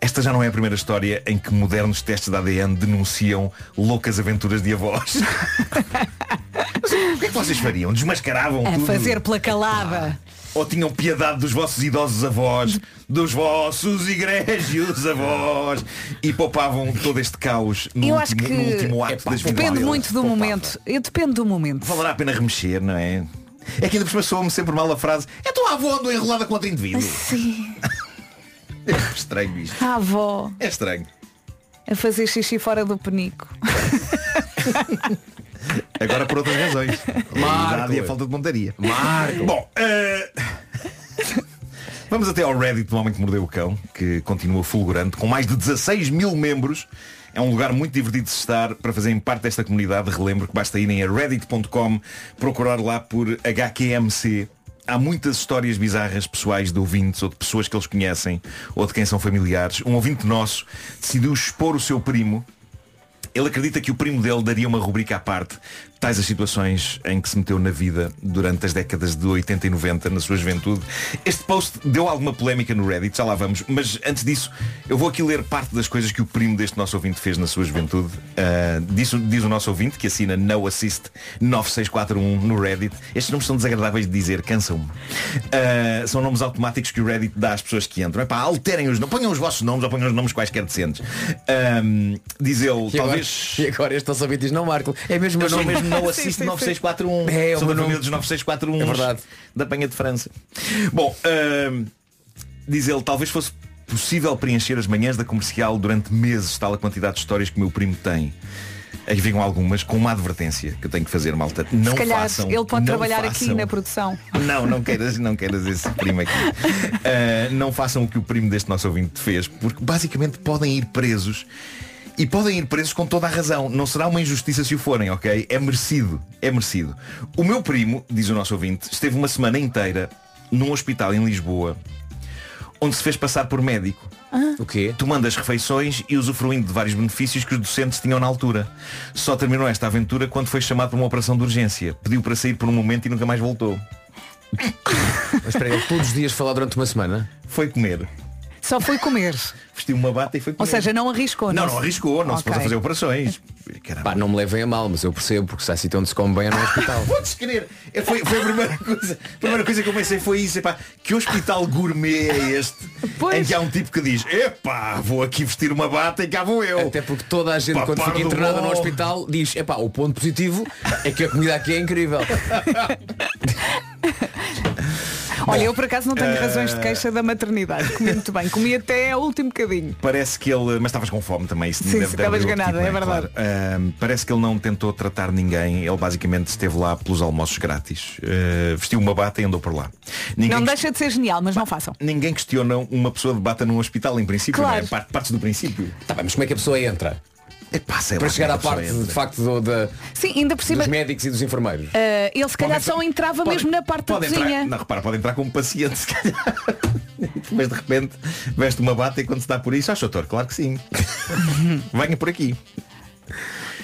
Esta já não é a primeira história em que modernos testes de ADN denunciam loucas aventuras de avós. Mas o que é que vocês fariam? Desmascaravam A tudo? fazer pela calada. Ou tinham piedade dos vossos idosos avós, dos vossos igrégios avós e poupavam todo este caos no, Eu último, acho que no último ato das vidas depende deles. muito do momento. Eu depende do momento. Valerá a pena remexer, não é? É que ainda soa-me sempre mal a frase É tua avó andou enrolada com outro indivíduo Sim. É estranho isto A avó É estranho a fazer xixi fora do penico. Agora por outras razões A idade e a falta de montaria Marco. Bom eh, Vamos até ao Reddit do Homem que Mordeu o Cão Que continua fulgurante Com mais de 16 mil membros é um lugar muito divertido de estar para fazerem parte desta comunidade. Relembro que basta irem a reddit.com, procurar lá por HQMC. Há muitas histórias bizarras pessoais de ouvintes ou de pessoas que eles conhecem ou de quem são familiares. Um ouvinte nosso decidiu expor o seu primo. Ele acredita que o primo dele daria uma rubrica à parte, tais as situações em que se meteu na vida durante as décadas de 80 e 90, na sua juventude. Este post deu alguma polémica no Reddit, já lá vamos, mas antes disso, eu vou aqui ler parte das coisas que o primo deste nosso ouvinte fez na sua juventude. Ah, diz, o- diz o nosso ouvinte, que assina No Assist 9641 no Reddit. Estes nomes são desagradáveis de dizer, cansam-me. Ah, são nomes automáticos que o Reddit dá às pessoas que entram. Epá, alterem os nomes, ponham os vossos nomes ou ponham os nomes quaisquer decentes. Ahm, diz ele, E agora, talvez. e agora este nosso ouvinte diz, não Marco, é mesmo Eu meu nome. mesmo No Sim, Assist sim, sim. 9641. É, o Sou da meu família nome. dos 9641. É verdade. Da Penha de França. Bom, ahm, diz ele, talvez fosse possível preencher as manhãs da comercial durante meses, tal a quantidade de histórias que o meu primo tem. Aí ficam algumas com uma advertência que eu tenho que fazer, malta. Não Se calhar façam. ele pode não trabalhar aqui façam. na produção. Não, não queiras, não queiras esse primo aqui. Ah, não façam o que o primo deste nosso ouvinte fez, porque basicamente podem ir presos e podem ir presos com toda a razão. Não será uma injustiça se o forem, ok? É merecido, é merecido. O meu primo, diz o nosso ouvinte, esteve uma semana inteira num hospital em Lisboa onde se fez passar por médico. O quê? Tomando as refeições e usufruindo de vários benefícios que os docentes tinham na altura. Só terminou esta aventura quando foi chamado para uma operação de urgência. Pediu para sair por um momento e nunca mais voltou. Mas espera, ele todos os dias falar durante uma semana? Foi comer. Só foi comer. Vestiu uma bata e foi comer. Ou seja, não arriscou. não, se- não arriscou, não se pôs a fazer operações. Pá, não me levem a mal, mas eu percebo, porque se há sítio onde se come bem é no hospital. Podes crer. É, Foi, foi a primeira coisa. A primeira coisa que eu pensei foi isso. Epá, que hospital gourmet é este? Em que há um tipo que diz, epá, vou aqui vestir uma bata e cá vou eu. Até porque toda a gente Pá, quando fica internada no hospital diz, epá, o ponto positivo é que a comida aqui é incrível. Olha, eu por acaso não tenho razões de queixa da maternidade. Comi muito bem. Comi até o último bocadinho. Parece que ele. Mas estavas com fome também, isso Sim, estavas ganada, outro é verdade. claro. Ahm, parece que ele não tentou tratar ninguém, ele basicamente esteve lá pelos almoços grátis. Ah, vestiu uma bata e andou por lá. Ninguém, não deixa de ser genial, mas não façam. ninguém questiona uma pessoa de bata num hospital, em princípio, Claro. não é? Parte- Partes do princípio. Tá bem, mas como é que a pessoa entra? Epá, sei lá Para chegar como é à parte, pessoa de facto, do, da- Sim, ainda por cima. dos médicos e dos enfermeiros. eh, ele se calhar Pode só entrava pode- mesmo na parte da Pode cozinha. entrar, não, repara, pode entrar como paciente, se calhar. Mas de repente veste uma bata e quando se dá por isso, ah, doutor, claro que sim. Venha por aqui.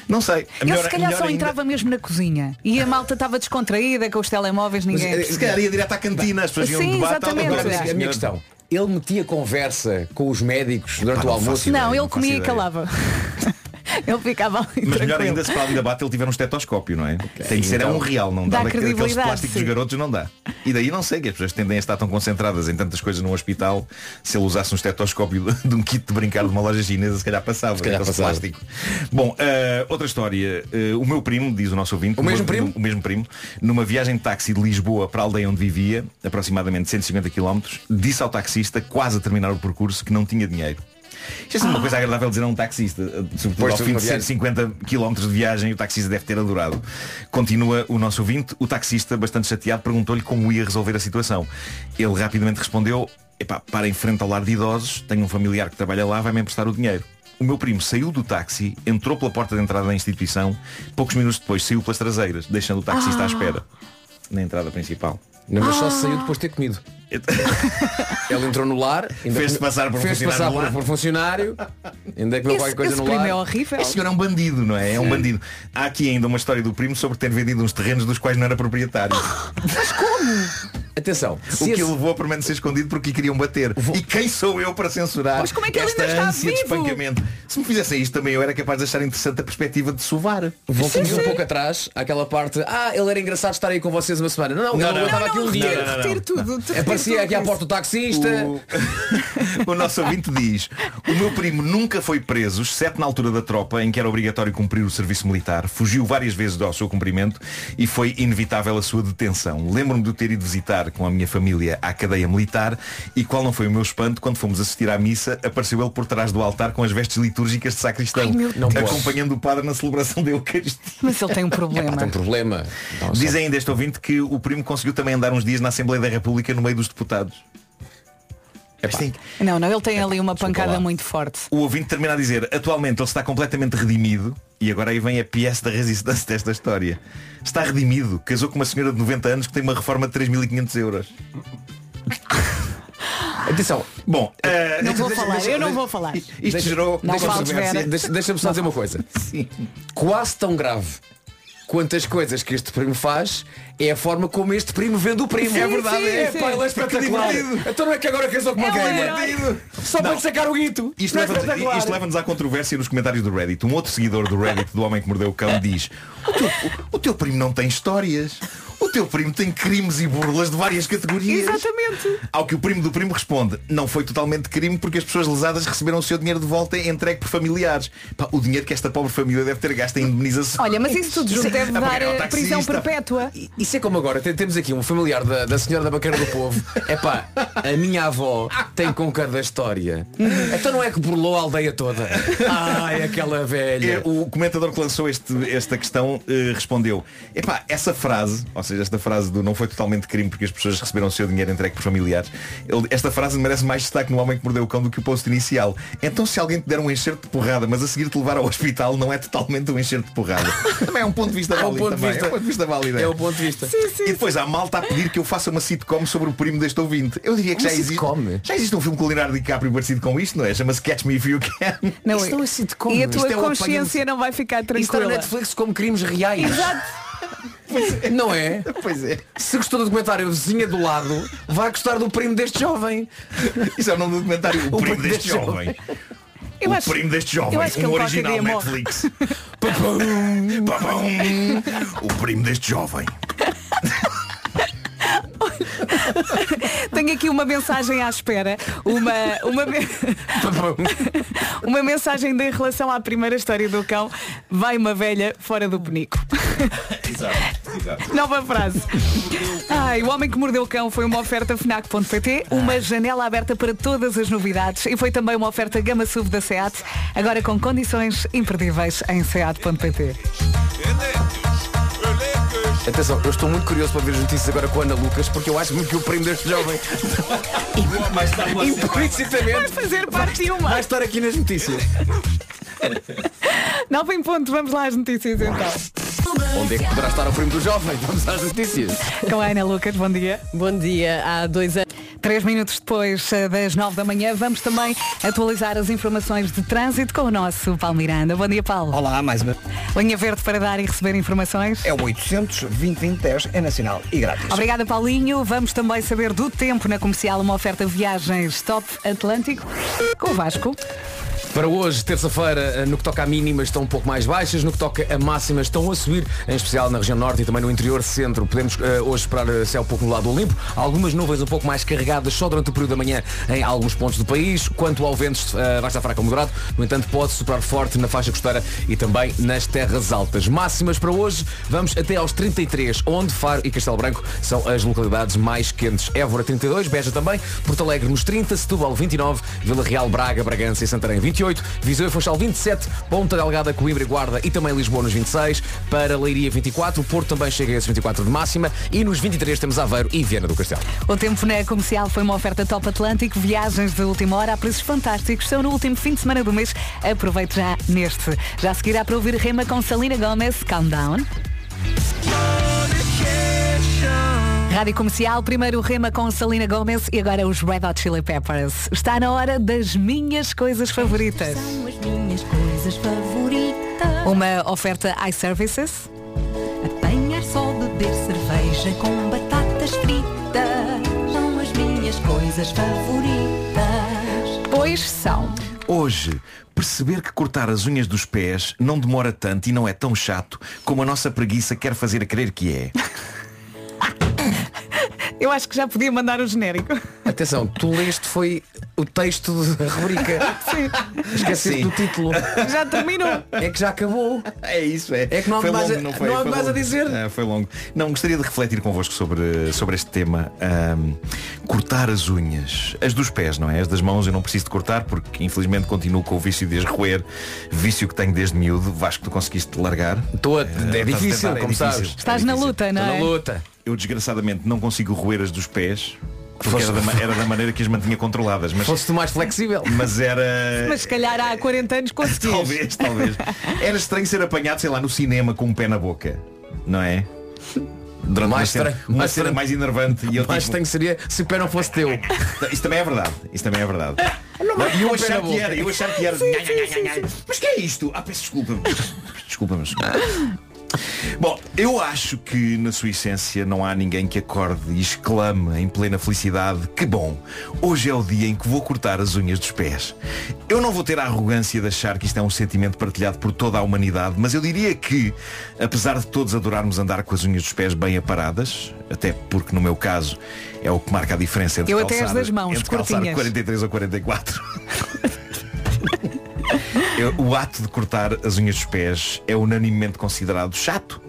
Não sei. A Ele melhor- se calhar melhor só ainda- entrava mesmo na cozinha. E a malta estava descontraída com os telemóveis, ninguém. Mas, eh, Se calhar ia direto à cantina, as pessoas iam Sim, de bata. exatamente. agora a minha questão. Ele metia conversa com os médicos durante Epá, o almoço. Não, ele não faço comia e calava. ele ficava ali Mas melhor ainda se para além da bata ele tiver um estetoscópio, não é? Tem de ser então, é um real, não dá dá. Plásticos sim. dos garotos não dá. E daí não sei que as pessoas tendem a estar tão concentradas em tantas coisas num hospital, se ele usasse um estetoscópio de, um kit de brincar de uma loja chinesa, se calhar passava. Se calhar passava. plástico. Bom, eh, outra história. Eh, o meu primo, diz o nosso ouvinte, O mesmo numa- primo? O mesmo primo, numa viagem de táxi de Lisboa para a aldeia onde vivia, aproximadamente 150 km, disse ao taxista, quase a terminar o percurso, que não tinha dinheiro. Isto é sempre uma coisa agradável dizer a um taxista, eh, sobretudo Pois, ao fim de viagem. 150 km de viagem, o taxista deve ter adorado. Continua o nosso ouvinte, o taxista, bastante chateado, perguntou-lhe como ia resolver a situação. Ele rapidamente respondeu, epá, para em frente ao lar de idosos, tenho um familiar que trabalha lá, vai-me emprestar o dinheiro. O meu primo saiu do táxi, entrou pela porta de entrada da instituição, poucos minutos depois saiu pelas traseiras, deixando o taxista à espera. Na entrada principal. Não, mas só saiu depois de ter comido. Ele entrou no lar, Fez-se passar por fez funcionário passar no por, funcionário, ainda é que qualquer coisa esse no primo lar. é horrível. Este senhor é um bandido, não é? É um bandido. Há aqui ainda uma história do primo sobre ter vendido uns terrenos dos quais não era proprietário. Atenção, O que esse- levou a permanecer escondido porque queriam bater. E quem sou eu para censurar Mas como é que ele ainda está de vivo? espancamento? Se me fizessem isto também eu era capaz de achar interessante a perspectiva de sovar. Voltamos um pouco atrás, àquela parte, ah, ele era engraçado estar aí com vocês uma semana. Não, não, Não, ele não, estava não, aqui um não, dia. retiro, retiro tudo. retiro Aparecia aqui à porta do taxista. O... o nosso ouvinte diz O meu primo nunca foi preso Exceto na altura da tropa Em que era obrigatório cumprir o serviço militar Fugiu várias vezes ao seu cumprimento E foi inevitável a sua detenção Lembro-me de o ter ido visitar com a minha família À cadeia militar E qual não foi o meu espanto Quando fomos assistir à missa Apareceu ele por trás do altar Com as vestes litúrgicas de sacristão Ai. Acompanhando o padre na celebração da Eucaristia Mas ele tem um problema. Tem um problema. Não, Diz ainda este ouvinte que o primo conseguiu também andar uns dias na Assembleia da República no meio dos deputados. Assim, Não, não, ele tem ali uma pancada muito forte. o ouvinte termina a dizer, atualmente ele está completamente redimido, e agora aí vem a pièce da resistência desta história. Está redimido, casou com uma senhora de 90 anos que tem uma reforma de 3.500 euros. Atenção, Bom, eh, Não vou deixa- falar, deixa- eu não vou falar. Isto Deixa- gerou Não deixa- deixa- deixa-me só dizer uma coisa. Sim. Quase tão grave quanto as coisas que este primo faz é a forma como este primo vende o primo. Sim, é verdade, sim, é, sim. pá, ele é espetacular. Então não é que agora casou com uma É. Só para sacar o guito. Isto é leva-nos isto leva-nos à controvérsia nos comentários do Reddit. Um outro seguidor do Reddit, do Homem que Mordeu o Cão, diz o teu, o- o teu primo não tem histórias. O teu primo tem crimes e burlas de várias categorias. Exatamente. Ao que o primo do primo responde, não foi totalmente crime porque as pessoas lesadas receberam o seu dinheiro de volta entregue por familiares. Pá, o dinheiro que esta pobre família deve ter gasto em indemnização. Olha, mas isso tudo junto deve a dar eh, taxista. prisão perpétua. Isso é como agora, tem- temos aqui um familiar da, da senhora da Baqueira do Povo. É pá, a minha avó tem com cada história. Então não é que burlou a aldeia toda. Ai, aquela É, velha. O comentador que lançou este- esta questão eh, respondeu Epá, essa frase, ou seja, esta frase do não foi totalmente crime porque as pessoas receberam o seu dinheiro entregue por familiares ele- Esta frase merece mais destaque no Homem que Mordeu o Cão do que o post inicial Então se alguém te der um enxerto de porrada Mas a seguir te levar ao hospital não é totalmente um enxerto de porrada Também é um ponto de vista É um válido ponto de também, vista. É um ponto de vista válido É o ponto de vista. E depois há malta a pedir que eu faça uma sitcom sobre o primo deste ouvinte Eu diria que Uma já existe sitcom? Já existe um filme com o Leonardo DiCaprio parecido com isto, não é? Chama-se Catch Me If You Can Não, Isto não é sitcom. E a Isto tua é o consciência não vai ficar Isto está na tranquila. Netflix como crimes reais. Exato. Não é? Pois é Se gostou do documentário Vizinha do Lado, vai gostar do primo deste jovem. Isso é o nome do documentário O, primo deste jovem Eu o acho- primo deste eu jovem, acho que um original. Netflix. Papum, papum, o primo deste jovem. Tenho aqui uma mensagem à espera. Uma, uma, me- uma mensagem de em relação à primeira história do cão. Vai uma velha fora do penico. Exato. Nova frase. Ai, o Homem que Mordeu o Cão foi uma oferta FNAC.pt, uma janela aberta para todas as novidades e foi também uma oferta Gama SUV da SEAT, agora com condições imperdíveis em SEAT.pt. Atenção, eu estou muito curioso para ver as notícias agora com a Ana Lucas, porque eu acho muito que o primo deste jovem implicitamente Vai fazer parte de uma. vai estar aqui nas notícias. 9 em ponto, vamos lá às notícias então. Onde é que poderá estar o primo do jovem? Vamos às notícias. Com a Ana Lucas, bom dia. Bom dia. Há dois anos. Três minutos depois eh, das nove da manhã, vamos também atualizar as informações de trânsito com o nosso Paulo Miranda. Bom dia, Paulo. Olá, mais uma. Linha verde para dar e receber informações. É o 800 2010 é nacional e grátis. Obrigada, Paulinho. Vamos também saber do tempo na comercial, uma oferta viagens Top Atlântico com o Vasco. Para hoje, terça-feira, no que toca a mínimas estão um pouco mais baixas, no que toca a máximas estão a subir, em especial na região norte e também no interior centro. Podemos eh, hoje esperar eh, céu pouco no lado do Olimpo, algumas nuvens um pouco mais carregadas só durante o período da manhã em alguns pontos do país. Quanto ao vento, eh, vai estar fraco moderado, no entanto pode soprar forte na faixa costeira e também nas terras altas. Máximas para hoje, vamos até aos 33, onde Faro e Castelo Branco são as localidades mais quentes. Évora 32, Beja também, Porto Alegre nos 30, Setúbal 29, Vila Real, Braga, Bragança e Santarém 28, Viseu e Funchal 27, Ponta Delgada, Coimbra e Guarda e também Lisboa nos 26, para Leiria 24, o Porto também chega a esses 24 de máxima e nos 23 temos Aveiro e Viana do Castelo. O tempo na comercial foi uma oferta Top Atlântico, viagens de última hora a preços fantásticos. São no último fim de semana do mês. Aproveite já neste. Já seguirá para ouvir Rema com Salina Gomes, Calm Down. Rádio Comercial, primeiro Rema com Salina Gomes e agora os Red Hot Chili Peppers. Está na hora das minhas coisas favoritas. São as minhas coisas favoritas. Uma oferta iServices. Apanhar só beber cerveja com batatas fritas. São as minhas coisas favoritas. Pois são. Hoje, perceber que cortar as unhas dos pés não demora tanto e não é tão chato como a nossa preguiça quer fazer a crer que é. Eu acho que já podia mandar o genérico. Atenção, tu leste foi o texto da rubrica. Sim. do título. Já terminou. É que já acabou. É isso, é. É que não há foi mais a- longo, não foi, não há foi mais a dizer. Ah, foi longo. Não, gostaria de refletir convosco sobre, sobre este tema. Ahm, cortar as unhas. As dos pés, não é? As das mãos eu não preciso de cortar porque infelizmente continuo com o vício de as roer. Vício que tenho desde miúdo. Vasco, tu conseguiste largar? Estou a- é estás a difícil, tentar, como sabes. Estás na luta, não Estou é? na luta. Eu desgraçadamente não consigo roer as dos pés. Porque era da, era da maneira que as mantinha controladas. Mas, Fosse tu mais flexível. mas era. Mas se calhar há 40 anos conseguias. Talvez, talvez. Era estranho ser apanhado, sei lá, no cinema com um pé na boca. Não é? Durante Mais uma cena, estranho, uma mais cena mais enervante e eu Mais tipo, seria se o pé não fosse teu. Isso também é verdade. Isso também é verdade. E eu achar na que era, eu achar que era. Nha, nha, nha. Mas que é isto? Ah, peço desculpa. Desculpa, mas. Bom, eu acho que na sua essência não há ninguém que acorde e exclame em plena felicidade que bom, hoje é o dia em que vou cortar as unhas dos pés. Eu não vou ter a arrogância de achar que isto é um sentimento partilhado por toda a humanidade, mas eu diria que, apesar de todos adorarmos andar com as unhas dos pés bem aparadas, até porque no meu caso é o que marca a diferença entre Eu até calçar, as das mãos, entre calçar curtinhas. 43 ou 44. Eu- o ato de cortar as unhas dos pés é unanimemente considerado chato.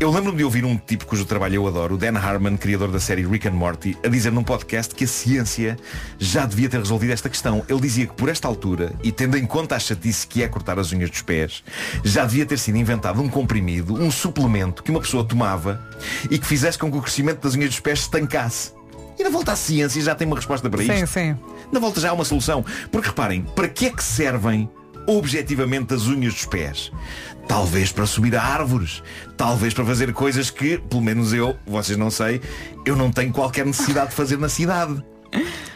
Eu lembro-me de ouvir um tipo cujo trabalho eu adoro, o Dan Harmon, criador da série Rick and Morty, a dizer num podcast que a ciência já devia ter resolvido esta questão. Ele dizia que por esta altura, e tendo em conta a chatice que é cortar as unhas dos pés, já devia ter sido inventado um comprimido, um suplemento que uma pessoa tomava e que fizesse com que o crescimento das unhas dos pés se estancasse. E na volta à ciência já tem uma resposta para Sim, isto. sim. Na volta já há uma solução. Porque reparem, para que é que servem objetivamente as unhas dos pés? Talvez para subir a árvores. Talvez para fazer coisas que, pelo menos eu, vocês não sei, eu não tenho qualquer necessidade de fazer na cidade.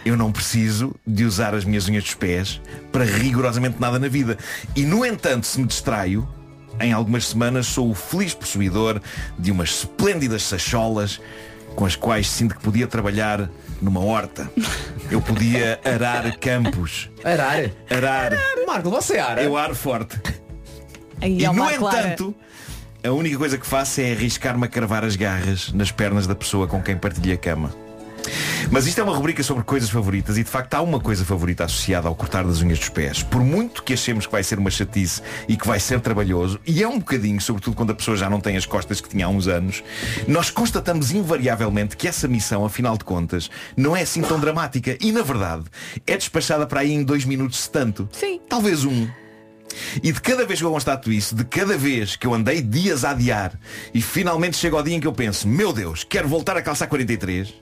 Eu não preciso de usar as minhas unhas dos pés para rigorosamente nada na vida. E no entanto, se me distraio, em algumas semanas sou o feliz possuidor de umas esplêndidas sacholas com as quais sinto que podia trabalhar numa horta. Eu podia arar campos. Arar? Arar. Marco, você ara? Eu aro forte. Aí E é no clara. entanto, a única coisa que faço é arriscar-me a cravar as garras nas pernas da pessoa com quem partilho a cama. Mas isto é uma rubrica sobre coisas favoritas e de facto há uma coisa favorita associada ao cortar das unhas dos pés. Por muito que achemos que vai ser uma chatice e que vai ser trabalhoso, e é um bocadinho, sobretudo quando a pessoa já não tem as costas que tinha há uns anos, nós constatamos invariavelmente que essa missão, afinal de contas, não é assim tão dramática e, na verdade, é despachada para aí em dois minutos se tanto. Sim. Talvez um. E de cada vez que eu constato isso, de cada vez que eu andei dias a adiar e finalmente chega ao dia em que eu penso, meu Deus, quero voltar a calçar 43,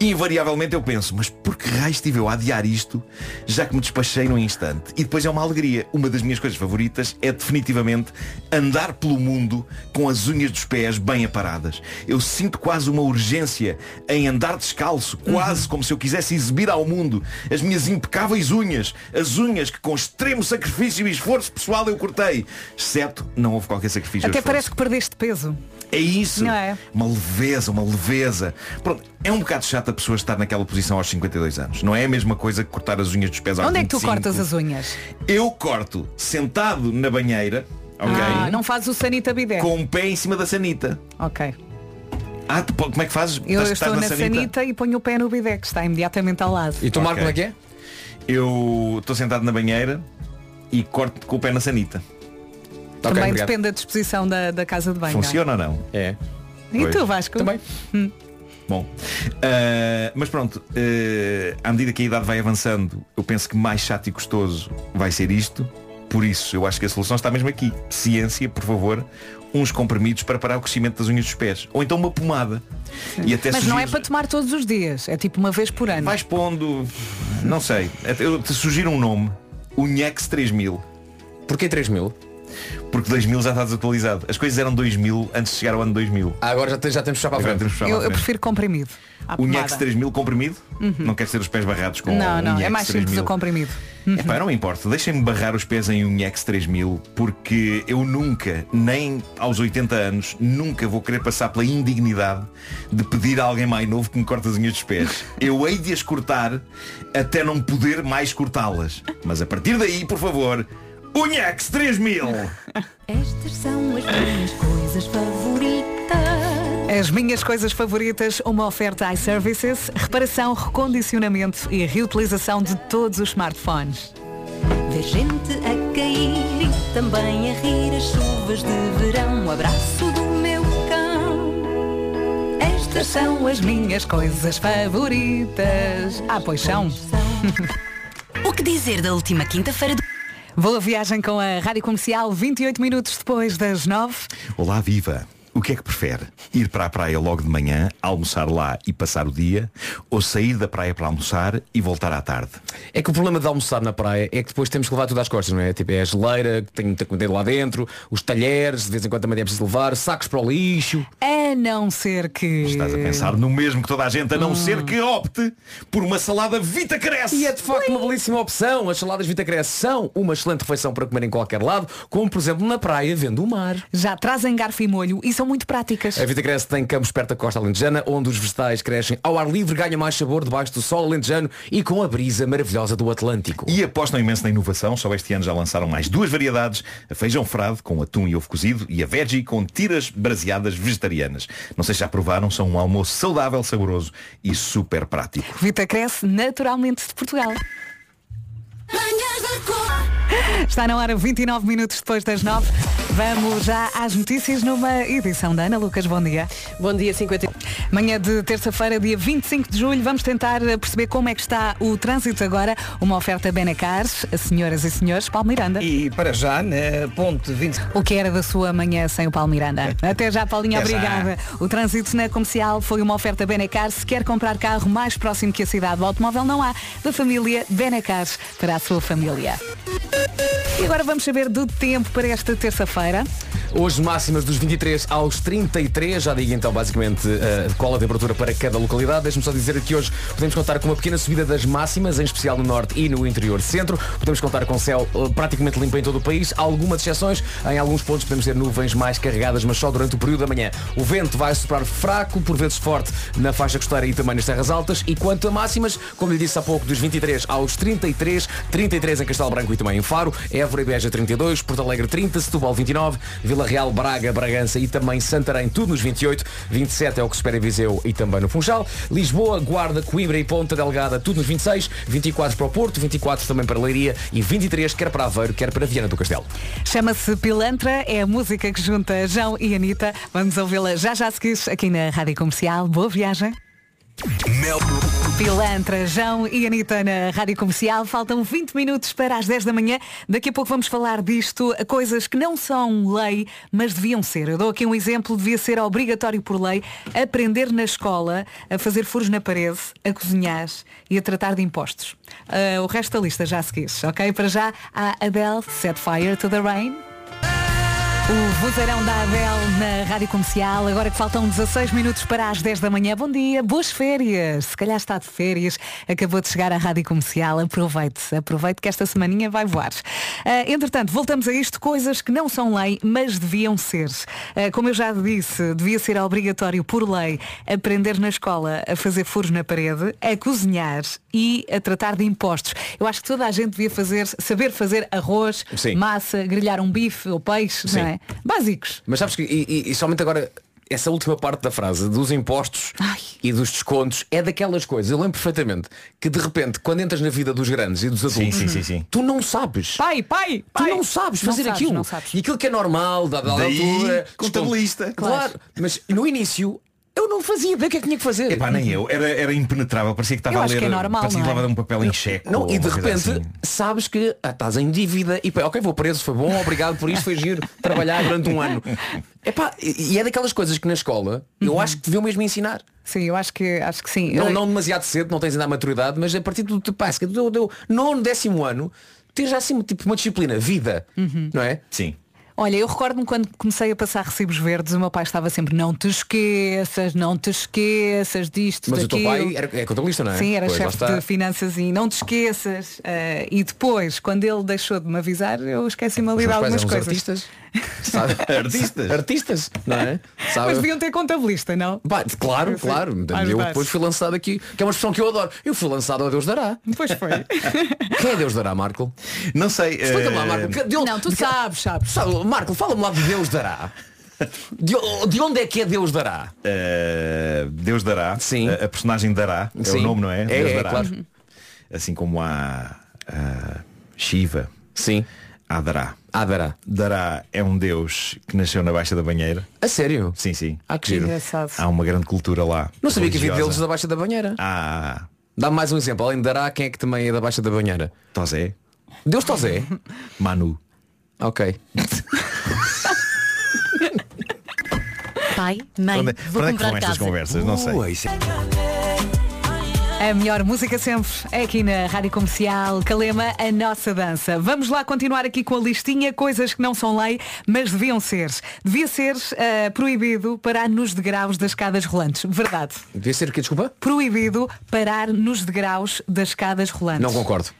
invariavelmente eu penso, mas por que raio estive eu a adiar isto, já que me despachei num instante? E depois é uma alegria. Uma das minhas coisas favoritas é definitivamente andar pelo mundo com as unhas dos pés bem aparadas. Eu sinto quase uma urgência em andar descalço, quase como se eu quisesse exibir ao mundo as minhas impecáveis unhas, as unhas que com extremo sacrifício e esforço pessoal eu cortei. Exceto, não houve qualquer sacrifício. Até parece que perdeste peso. É isso. Não é? Uma leveza, uma leveza. Pronto, é um bocado chato a pessoa estar naquela posição aos 52 anos. Não é a mesma coisa que cortar as unhas dos pés aos Onde é que tu 25. cortas as unhas? Eu corto sentado na banheira, ok? Ah, não fazes o sanita bidé. Com um pé em cima da sanita. Ok. Ah, tu como é que fazes? Eu Estás- estou estás na sanita? e ponho o pé no bidé, que está imediatamente ao lado. E tu, Marco, como é que é? Eu estou sentado na banheira e corto com o pé na sanita. Também depende da disposição da, da casa de banho. não é? Funciona ou não? É. E Pois. tu, Vasco? Também. Bom, ah, mas pronto, ah, à medida que a idade vai avançando, eu penso que mais chato e custoso vai ser isto. Por isso, eu acho que a solução está mesmo aqui. Ciência, por favor, uns comprimidos para parar o crescimento das unhas dos pés. Ou então uma pomada. E até Mas não é sugiro- para tomar todos os dias, é tipo uma vez por ano. Vais pondo, não sei, eu te sugiro um nome. Unhex 3000. Porquê 3000? Porque 2000 já está desatualizado. As coisas eram 2000 antes de chegar ao ano 2000. Ah, agora já, tem- já temos que puxar para a frente. puxar Eu, para a eu prefiro comprimido. O pomada. 3000 comprimido? Não quer ter os pés barrados com Não, o não, é Unhex mais simples 3000. o comprimido. Epá, não me importa, deixem-me barrar os pés em Unhex 3000 porque eu nunca, nem aos 80 anos, nunca vou querer passar pela indignidade de pedir a alguém mais novo que me corte as unhas dos pés. Eu hei de as cortar até não poder mais cortá-las. Mas a partir daí, por favor, Unhex 3000! Estas são as minhas coisas favoritas. As minhas coisas favoritas, uma oferta iServices, reparação, recondicionamento e reutilização de todos os smartphones. Ver gente a cair e também a rir as chuvas de verão. Um abraço do meu cão. Estas são as Minhas coisas favoritas. Ah, pois são. O que dizer da última quinta-feira do... Boa viagem com a Rádio Comercial, 28 minutos depois das 9. Olá, viva! O que é que prefere? Ir para a praia logo de manhã, almoçar lá e passar o dia? Ou sair da praia para almoçar e voltar à tarde? É que o problema de almoçar na praia é que depois temos que levar tudo às costas, não é? Tipo, é a geleira, que tem muita comida lá dentro, os talheres, de vez em quando também é preciso levar, sacos para o lixo. A não ser que. Estás a pensar no mesmo que toda a gente, a não ser que opte por uma salada Vita Cresce! E é de facto uma belíssima opção. As saladas Vita Cresce são uma excelente refeição para comer em qualquer lado, como por exemplo na praia, vendo o mar. Já trazem garfo e molho e são muito práticas. A Vita Cresce tem campos perto da costa alentejana, onde os vegetais crescem ao ar livre, ganham mais sabor debaixo do sol alentejano e com a brisa maravilhosa do Atlântico. E apostam imenso na inovação, só este ano já lançaram mais duas variedades, a feijão frade com atum e ovo cozido e a veggie com tiras braseadas vegetarianas. Não sei se já provaram, são um almoço saudável, saboroso e super prático. Vita cresce naturalmente de Portugal. Está na hora 29 minutos depois das 9. Vamos já às notícias numa edição da Ana Lucas. Bom dia. Bom dia, 50. Manhã de terça-feira, dia 25 de julho, vamos tentar perceber como é que está o trânsito agora. Uma oferta Benecars, senhoras e senhores, Paulo Miranda. E para já, na ponte 20. O que era da sua manhã sem o Paulo Miranda? Até já, Paulinha, Até já. obrigada. O trânsito na comercial foi uma oferta Benecar. Se quer comprar carro mais próximo que a cidade do automóvel, não há. Da família Benecar para a sua família. E agora vamos saber do tempo para esta terça-feira. Hoje máximas dos 23 aos 33, já digo então basicamente eh, qual a temperatura para cada localidade. Deixe-me só dizer que hoje podemos contar com uma pequena subida das máximas, em especial no norte e no interior centro. Podemos contar com céu eh, praticamente limpo em todo o país. Algumas exceções, em alguns pontos podemos ter nuvens mais carregadas, mas só durante o período da manhã. O vento vai soprar fraco, por vezes forte, na faixa costeira e também nas terras altas. E quanto a máximas, como lhe disse há pouco, dos 23 aos 33, 33 em Castelo Branco e também em Faro, Évora e Beja 32, Porto Alegre 30, Setúbal 29, Vila Real, Braga, Bragança e também Santarém, tudo nos 28. 27 é o que se espera em Viseu e também no Funchal. Lisboa, Guarda, Coimbra e Ponta Delgada, tudo nos 26. 24 para o Porto, 24 também para Leiria e 23 quer para Aveiro, quer para Viana do Castelo. Chama-se Pilantra, é a música que junta João e Anitta. Vamos ouvi-la já já se quis aqui na Rádio Comercial. Boa viagem. Pilantra, João e Anitta na Rádio Comercial. Faltam 20 minutos para as 10 da manhã. Daqui a pouco vamos falar disto, coisas que não são lei, mas deviam ser. Eu dou aqui um exemplo, devia ser obrigatório por lei aprender na escola a fazer furos na parede, a cozinhar e a tratar de impostos. Ah, o resto da lista já se quis, ok? Para já, a Adele, Set Fire to the Rain. O vozeirão da Adele na Rádio Comercial, agora que faltam 16 minutos para as 10 da manhã. Bom dia, boas férias. Se calhar está de férias, acabou de chegar à Rádio Comercial. Aproveite, aproveite que esta semaninha vai voar. Ah, entretanto, voltamos a isto, coisas que não são lei, mas deviam ser. Ah, como eu já disse, devia ser obrigatório por lei aprender na escola a fazer furos na parede, a cozinhar e a tratar de impostos. Eu acho que toda a gente devia fazer, saber fazer arroz, Sim. massa, grelhar um bife ou peixe, Sim. não é? Básicos. Mas sabes que, e, e- e somente agora, essa última parte da frase dos impostos e dos descontos é daquelas coisas. Eu lembro perfeitamente que de repente, quando entras na vida dos grandes e dos adultos, sim, sim, sim. tu não sabes. Pai, pai, Tu não sabes Não fazer sabes, aquilo. não sabes. E aquilo que é normal, dada a Daí, altura. contabilista. desconto. Claro. Mas no início eu não fazia bem o que é que tinha que fazer. Epá, nem eu. Era, era impenetrável. Parecia que estava a acho ler. que é normal, parecia que é? estava a dar um papel em cheque. Não, e de repente assim. sabes que ah, estás em dívida e pá, ok, vou preso, foi bom, obrigado por isto, foi giro trabalhar durante um ano. Epá, e e é daquelas coisas que na escola eu acho que deviam mesmo ensinar. Sim, eu acho que acho que sim. Não, não demasiado cedo, não tens ainda a maturidade, mas a partir do passa, do, do nono, décimo ano, ter já assim tipo uma disciplina, vida, não é? Sim. Olha, eu recordo-me quando comecei a passar recibos verdes, o meu pai estava sempre, não te esqueças, não te esqueças disto, Mas o teu daquilo." pai era, é contabilista, não é? Sim, era Pois, chefe de finanças e não te esqueças. eh, e depois, quando ele deixou de me avisar, eu esqueci-me ali de algumas coisas. artistas. Sabe? Artistas. Artistas, não é? Sabe? Mas deviam ter contabilista, não? Pá, claro, Sim, claro. a Eu depois fui lançado aqui, que é uma expressão que eu adoro. Eu fui lançado a Deus dará. Pois foi. Quem é Deus dará, Marco? Não sei. Explica-me lá, eh, Marco. de onde- Não, tu de sabes, sabes. Sabe, Marco, fala-me lá de Deus dará. De, de onde é que é Deus dará? eh, Deus dará. Sim. A, a personagem dará. É Sim. o nome, não é? É, Deus é, dará. claro. Assim como há ah, Shiva. Sim. Há Dará. Ah, dará. Dará é um deus que nasceu na Baixa da Banheira. A sério? Sim, sim. Ah, que giro. Engraçado. Há uma grande cultura lá. Não sabia que havia deuses da Baixa da Banheira. Ah, Dá-me mais um exemplo. Além de dará, quem é que também é da Baixa da Banheira? Tosé. Deus Tosé. Manu. Ok. Pai, mãe, Onde, vou onde é que vão estas conversas? Não sei. Isso é- A melhor música sempre é aqui na Rádio Comercial Calema, a nossa dança. Vamos lá continuar aqui com a listinha, coisas que não são lei, mas deviam ser. Devia ser eh, proibido parar nos degraus das escadas rolantes. Verdade. Devia ser o quê? Desculpa? Proibido parar nos degraus das escadas rolantes. Não concordo.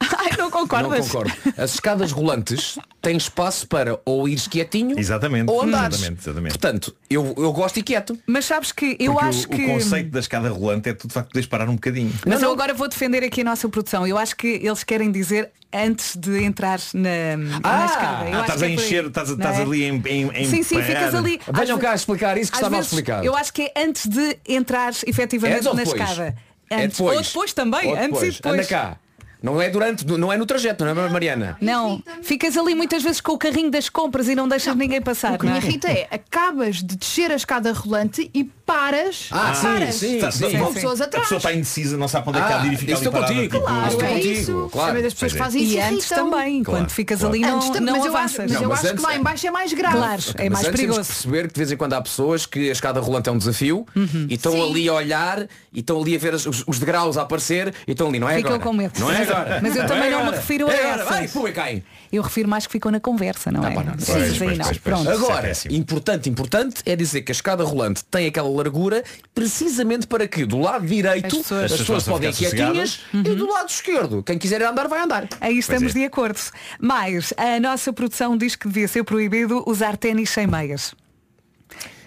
Ai, não concordas? Não concordo. As escadas rolantes têm espaço para ou ires quietinho Exatamente. ou andares. Exatamente, exatamente. Portanto, eu, eu gosto e quieto. Mas sabes que eu Porque acho o, que. o conceito da escada rolante é tu de facto poderes parar um bocadinho. Mas eu agora vou defender aqui a nossa produção. Eu acho que eles querem dizer antes de entrar na, na escada. Eu Ah, acho estás a é encher, estás, não é? ali em, em, em Sim, sim, parar. ficas ali. Venham cá explicar isso que estava a explicar. Eu acho que é antes de entrar efetivamente ou na depois? escada. É Antes. depois. Ou depois também, Ou antes e depois. depois. Anda cá. Não é durante, não é no trajeto, não é Mariana? Não, ficas ali muitas vezes com o carrinho das compras e não deixas ninguém passar. O que não me é? irrita é, acabas de descer a escada rolante e paras. Ah, sim, paras. sim, Está- sim. está- Com pessoas A atrás. pessoa está indecisa, não sabe onde é que há de ir e fica Ah, ali estou contigo. tipo, Claro, Estou é contigo, isso. claro. A pessoas Pois é. fazem isso E antes irritam. também, Claro, quando ficas claro. ali não, Antes, não mas eu acho, avanças. mas eu Não, mas acho que lá em baixo é mais grave. Claro, é mais perigoso. perceber que de vez em quando há pessoas que a escada rolante é um desafio e estão Sim. ali a olhar e estão ali a ver os, os degraus a aparecer e estão ali, não é Ficam agora. com medo. Não é agora. Mas eu também é não me agora. refiro a é agora. essas. Vai, pum, e cai. Eu refiro mais que ficou na conversa, não é? pá, não. Sim, Pois, sim, pois, não. pois, pois. Pronto. É Agora, péssimo. importante, importante é dizer que a escada rolante tem aquela largura precisamente para que do lado direito As as pessoas- As pessoas podem quietinhas e do lado esquerdo, quem quiser andar vai andar. Aí estamos é. de acordo. Mas a nossa produção diz que devia ser proibido usar ténis sem meias.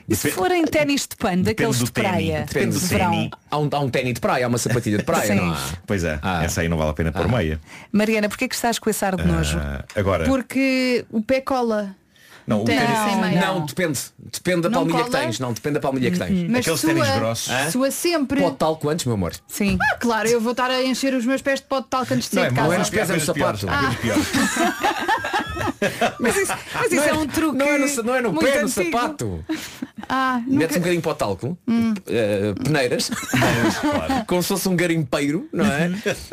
E se forem ténis de pano, daqueles de praia. Depende de do verão. ténis. Há um, há um ténis de praia, há uma sapatilha de praia, não há? Pois é, Ah. essa aí não vale a pena pôr meia. Mariana, porquê que estás com esse ar de nojo? Ah, agora, Porque o pé cola. Não, o ténis- sem meia. Não, depende. Depende da Não palmilha que cola? tens. Não, depende da palmilha que tens. Mas Aqueles sua, ténis grossos. Hã? sua sempre. Pode tal quantos, meu amor? Sim. Ah, claro, eu vou estar a encher os meus pés de pó de talco antes de sair de não é casa. nos pés, é no sapato. Mas isso, mas isso é um truque. Não é no, não é no muito pé, é no antigo. sapato. Ah, Metes um nunca... bocadinho para o talco, Hum. eh, peneiras, como se fosse um garimpeiro, não é?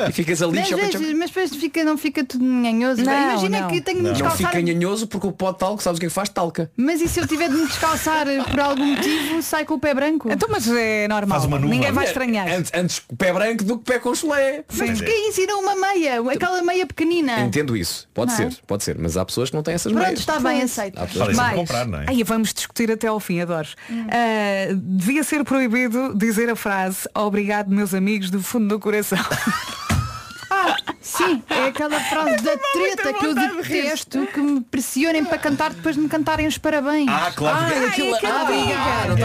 E ficas ali, choca, mas, choca. mas depois fica, não fica tudo nhanhoso. Não, Imagina não. que tenho de me Não descalçar. fica nhanhoso porque o pó de talco, sabes o que é que faz? Talca. Mas e se eu tiver de me descalçar por algum motivo, sai com o pé branco? Então, mas é normal. Faz uma nuva. Ninguém vai estranhar. Antes, antes pé branco do que pé com chulé. Mas porquê ensina uma meia? Aquela meia pequenina. Entendo isso. Pode Não é? ser, pode ser. Mas há pessoas que não têm essas Pronto, meias. está bem, aceito. Há pessoas que- comprar, não é? Aí vamos discutir até ao fim, adoro. Ah, devia ser proibido dizer a frase Obrigado, meus amigos, do fundo do coração. Ah, sim, é aquela frase da treta que eu detesto que me pressionem para cantar depois de me cantarem os parabéns. Ah, claro. Ah, aquilo, aquela ah, não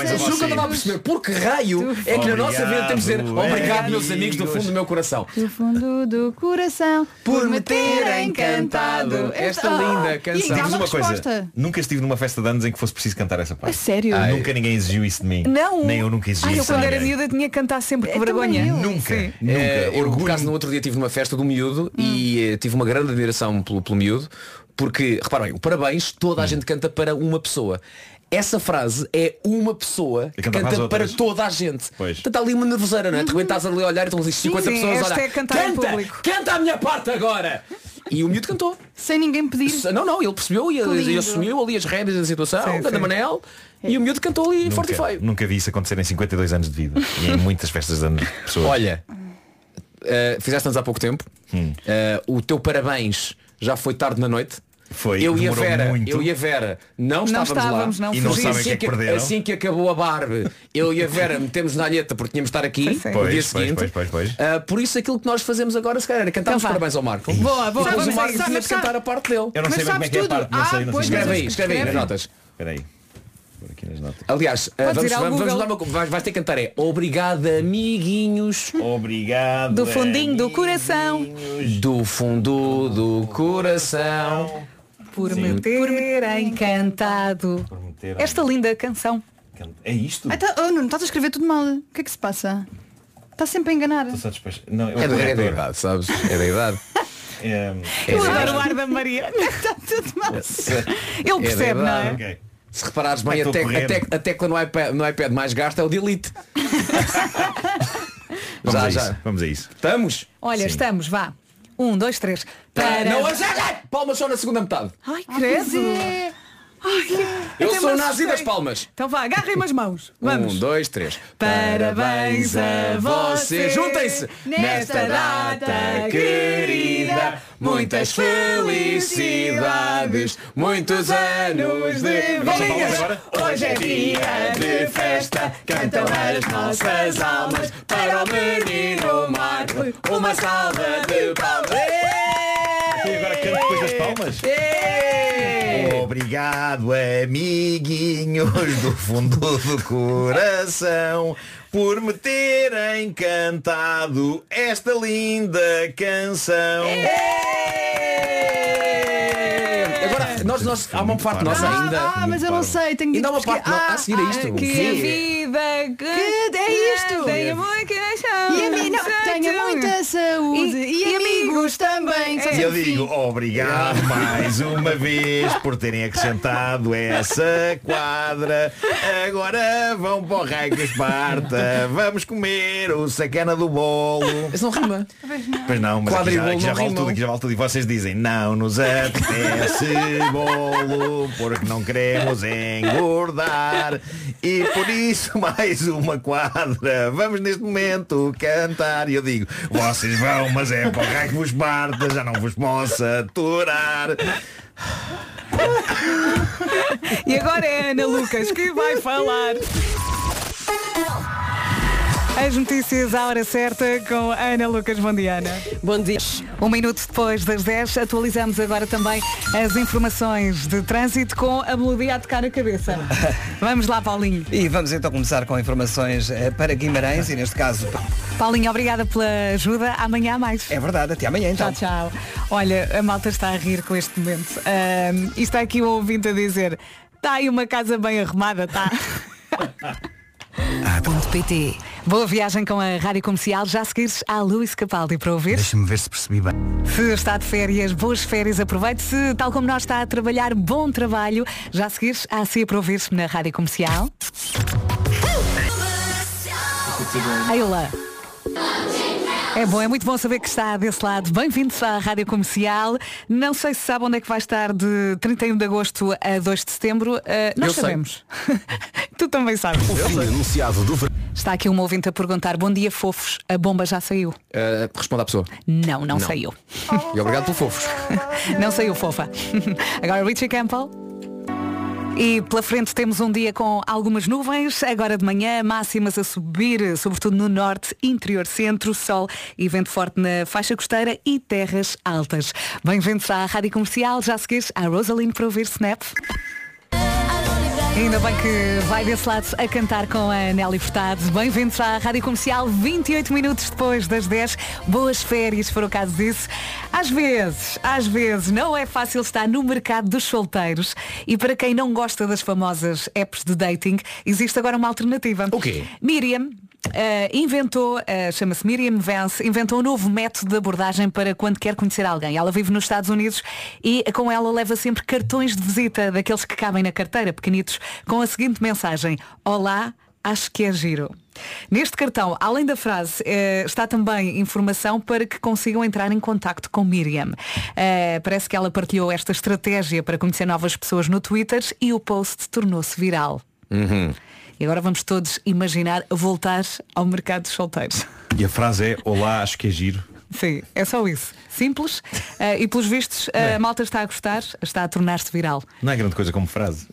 a Eu juro que eu estava a perceber por que raio é que na nossa vida temos de dizer Obrigado, obrigado meus amigos do fundo do meu coração Do fundo do coração Por me terem cantado esta linda canção. E há Diz uma coisa, nunca estive numa festa de anos em que fosse preciso cantar essa A parte. sério? Ai. Nunca ninguém exigiu isso de mim. Não. Nem eu nunca exigi Ai, eu isso quando era miúda tinha que cantar sempre com É, vergonha. Nunca, nunca. Eh, Orgulho- no outro dia tive uma festa do miúdo e eh, tive uma grande admiração pelo, pelo miúdo porque, repara bem, o parabéns toda a gente canta para uma pessoa. Essa frase é uma pessoa que canta para canta para toda a gente. Pois. Portanto, há ali uma nervoseira, não é? De repente estás ali a olhar e estão ali 50 Sim, pessoas a olhar. é canta, público." canta a minha parte agora! E o miúdo cantou. Sem ninguém pedir. Não, não, ele percebeu e, e assumiu ali as rédeas da situação, Sim, canta sim. Manel, e o miúdo cantou ali forte e Nunca, feio. nunca vi isso acontecer em 52 anos de vida. E em muitas festas de anos de pessoas. Olha, eh, fizeste-nos há pouco tempo. Hum. Eh, o teu parabéns já foi tarde na noite. Foi, eu e a Vera, muito. eu e a Vera não, Não estávamos, estávamos, lá. não, E não sabem o que é assim, que assim que acabou a Barbie, eu e a Vera metemos na alheta porque tínhamos de estar aqui Sim, sim. no Pois, dia pois, seguinte. pois, pois, pois. Ah, por isso aquilo que nós fazemos agora, se calhar, era cantar os Então parabéns ao Marco. Boa, boa, depois vamos o Marco tinha de Mas cantar a parte dele. Eu não Mas sei bem como é que é a parte, não Ah, sei, não pois, sei. mas Escreve aí, escreve aí nas notas. Espera aí. Por aqui nas notas. Aliás, Podes vamos, ir ao vamos, vamos Google. dar uma, vais, vais ter que cantar é Obrigado amiguinhos Obrigado. Do fundinho do coração. do fundo do coração. Por me terem cantado me terem- esta linda canção. É isto? Ah, tá, oh, Nuno, estás a escrever tudo mal. O que é que se passa? Está sempre a enganar. Estou só Não, eu É da, é da idade, sabes? É da idade. É, Eu É adoro o ar da Maria. Está tudo mal. Ele percebe, não é? ok. Se reparares bem, a, a tec- a tec- a tecla no iPad, no iPad mais gasta é o delete. Vamos Já, a já. isso. Vamos a isso. Estamos? Olha, Sim. estamos, vá. Um, dois, três. Para... Não, já, já! Palmas só na segunda metade. Ai, credo. Eu até sou me nazi das palmas. Então vá, agarrem-me as mãos. Vamos. Um, dois, três. Parabéns a você Juntem-se nesta data querida. Muitas felicidades, muitos anos de vida. Hoje é dia de festa, cantam as nossas almas para o menino Marco. Uma salva de palmas. E agora canto depois das palmas. Obrigado, amiguinhos do fundo do coração, por me terem cantado esta linda canção. Agora, nós, nós, há uma parte nossa Ah, ainda. ah, mas eu não sei, tenho de Ainda há uma parte no- a seguir a isto. Que Sim. a vida Que é isto? Amor que E a mim não, tenha muita saúde e, E- e amigos também. E eu digo fim. obrigado mais uma vez por terem acrescentado essa quadra. Agora vão para o raio que Esparta. Vamos comer o sacana do bolo. Isso não rima. Pois não, mas aqui já, aqui já vale tudo, aqui já vale tudo. E vocês dizem, não nos apetece bolo, porque não queremos engordar. E por isso mais uma quadra. Vamos neste momento cantar. E eu digo, vocês vão, mas é para que vos parta, já não vos posso aturar. E agora é Ana Lucas que vai falar. As notícias à hora certa com Ana Lucas Bondiana. Bom dia. Um minuto depois das 10, atualizamos agora também as informações de trânsito com a melodia a tocar a cabeça. Vamos lá, Paulinho. E vamos então começar com informações eh, para Guimarães e neste caso. Paulinho, obrigada pela ajuda. Amanhã há mais. É verdade, até amanhã então. Tchau, tchau. Olha, a malta está a rir com este momento. Ahm, e está aqui o ouvinte a dizer, está aí uma casa bem arrumada, tá? Boa viagem com a Rádio Comercial. Já seguires a Luís Capaldi para ouvir. Deixa-me ver se percebi bem. Se está de férias, boas férias, aproveite. Se, tal como nós, está a trabalhar, bom trabalho. Já seguires a CIA para ouvir-se na Rádio Comercial. Aí lá. É bom, é muito bom saber que está desse lado. Bem-vindos à Rádio Comercial. Não sei se sabe onde é que vai estar de 31 de agosto a 2 de setembro. Uh, nós Eu sabemos. tu também sabes. O fim anunciado do verão. Está aqui um ouvinte a perguntar, bom dia fofos, a bomba já saiu? Uh, responda à pessoa. Não, não, Não. saiu. E obrigado pelo fofos. Não saiu fofa. Agora Richie Campbell. E pela frente temos um dia com algumas nuvens, agora de manhã, máximas a subir, sobretudo no norte, interior centro, sol e vento forte na faixa costeira e terras altas. Bem-vindos à Rádio Comercial, já seguires a Rosaline para ouvir Snap. Ainda bem que vai desse lado a cantar com a Nelly Furtado. Bem-vindos à Rádio Comercial, 28 minutos depois das 10. Boas férias, o caso disso. Às vezes, às vezes, não é fácil estar no mercado dos solteiros. E para quem não gosta das famosas apps de dating, existe agora uma alternativa. O quê? Miriam eh, inventou, eh, chama-se Miriam Vance, inventou um novo método de abordagem para quando quer conhecer alguém. Ela vive nos Estados Unidos e com ela leva sempre cartões de visita, daqueles que cabem na carteira, pequenitos, com a seguinte mensagem. Olá, acho que é giro. Neste cartão, além da frase, eh, está também informação para que consigam entrar em contacto com Miriam. Parece que ela partilhou esta estratégia para conhecer novas pessoas no Twitter e o post tornou-se viral. Uhum. E agora vamos todos imaginar voltar ao mercado dos solteiros. E a frase é Olá, acho que é giro. Sim, é só isso. Simples. eh, e pelos vistos, a malta está a gostar, está a tornar-se viral. Não é grande coisa como frase.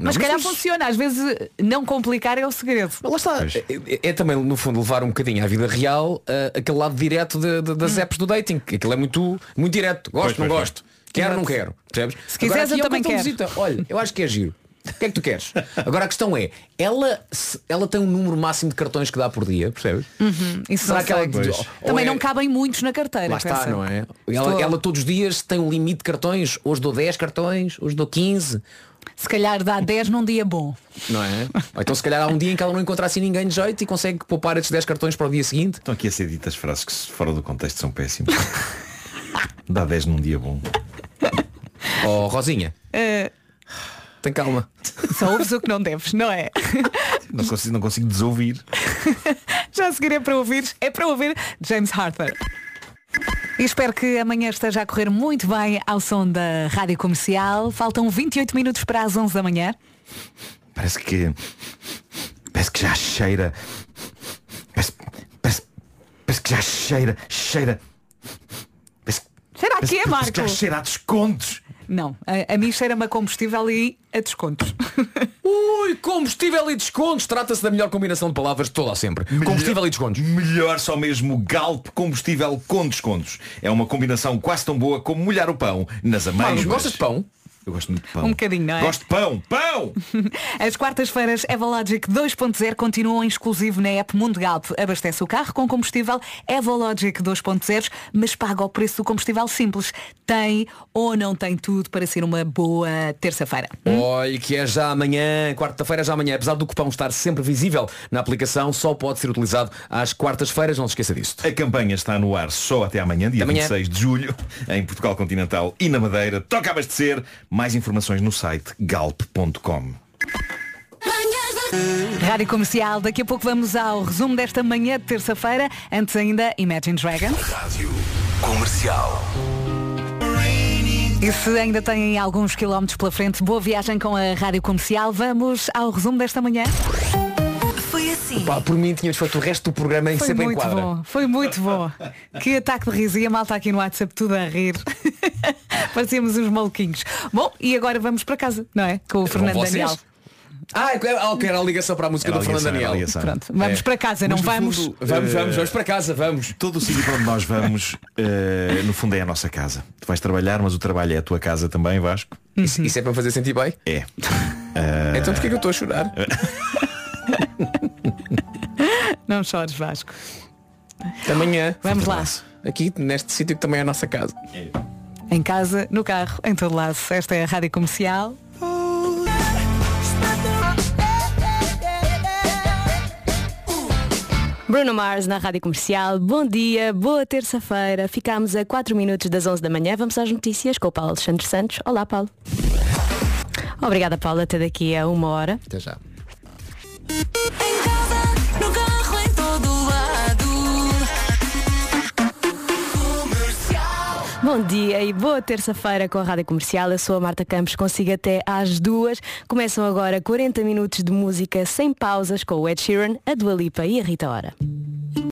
mas se calhar funciona. Às vezes não complicar é o segredo. Lá está. É, é também, no fundo, levar um bocadinho à vida real uh, aquele lado direto de- de- das apps do dating. que Aquilo é muito, muito direto. Gosto, Pois, não pois, gosto. Quero, não quero. Percebes? Se quiseres, Agora, eu é também quero. visita. Olha, eu acho que é giro. O que é que tu queres? Agora a questão é, ela, ela tem um número máximo de cartões que dá por dia, percebes? Uhum, isso Será não que ela. Pois. Também Ou é- não cabem muitos na carteira. Lá está, pensa. não é? Estou- Ela, ela todos os dias tem um limite de cartões. Hoje dou 10 cartões, hoje dou 15. Se calhar dá 10 num dia bom. Não é? Ou então se calhar há um dia em que ela não encontra assim ninguém de jeito e consegue poupar esses 10 cartões para o dia seguinte. Estão aqui a ser ditas frases que fora do contexto são péssimas. Dá 10 num dia bom. Oh, Rosinha, Eh, tem calma. só ouves o que não deves, não é? Não consigo, não consigo desouvir. Já a seguir é para ouvir, é para ouvir James Harper. E espero que amanhã esteja a correr muito bem ao som da Rádio Comercial. Faltam 28 minutos para as 11 da manhã. Parece que. Parece que já cheira. Parece, parece, parece que já cheira. Cheira. Parece, que é, parece que Marco? já cheira a descontos. Não, a, a mim cheira-me a combustível e a descontos. Ui, combustível e descontos. Trata-se da melhor combinação de palavras de toda a sempre. Combustível e descontos. Melhor só mesmo Galp combustível com descontos. É uma combinação quase tão boa como molhar o pão nas amêijoas. Marcos, gostas de pão? Eu gosto muito de pão. Um bocadinho, não é? Gosto de pão. Pão! As quartas-feiras Evologic 2.0 continuam em exclusivo na app Mundo Galp. Abastece o carro com combustível Evologic 2.0, mas paga o preço do combustível simples. Tem ou não tem tudo para ser uma boa terça-feira. Olha, que é já amanhã, quarta-feira já amanhã. Apesar do cupão estar sempre visível na aplicação, só pode ser utilizado às quartas-feiras, não se esqueça disso. A campanha está no ar só até amanhã, dia Amanhã. 26 de julho, em Portugal Continental e na Madeira. Toca a abastecer. Mais informações no site galp.com. Rádio Comercial, daqui a pouco vamos ao resumo desta manhã de terça-feira. Antes ainda, Imagine Dragons. Rádio Comercial. E se ainda têm alguns quilómetros pela frente, boa viagem com a Rádio Comercial. Vamos ao resumo desta manhã. Por mim tinhas feito o resto do programa em Foi sempre em muito bom, foi muito bom. Que ataque de riso e a malta aqui no WhatsApp tudo a rir. Parecíamos uns maluquinhos. Bom, e agora vamos para casa, não é? Com o Fernando vocês. Daniel. Ah, é- ah, ok, era a ligação para a música Era do Fernando Daniel. Pronto, vamos É. para casa, não vamos. fundo, Vamos, eh, vamos, vamos para casa, vamos. Todo o sítio para onde nós vamos, eh, no fundo, é a nossa casa. Tu vais trabalhar, mas o trabalho é a tua casa também, Vasco. Isso, isso é para me fazer sentir bem? É. Eh, Então porquê que eu estou a chorar? Não chores, Vasco. Amanhã. Vamos lá. Aqui, neste sítio que também é a nossa casa. Em casa, no carro, em todo lado. Esta é a Rádio Comercial. Bruno Mars na Rádio Comercial. Bom dia, boa terça-feira. Ficámos a 4 minutos das 11 da manhã. Vamos às notícias com o Paulo Alexandre Santos. Olá, Paulo. Obrigada, Paulo. Até daqui a uma hora. Até já. Bom dia e boa terça-feira com a Rádio Comercial. Eu sou a Marta Campos, consigo até às duas. Começam agora 40 minutos de música sem pausas com o Ed Sheeran, a Dua Lipa e a Rita Ora.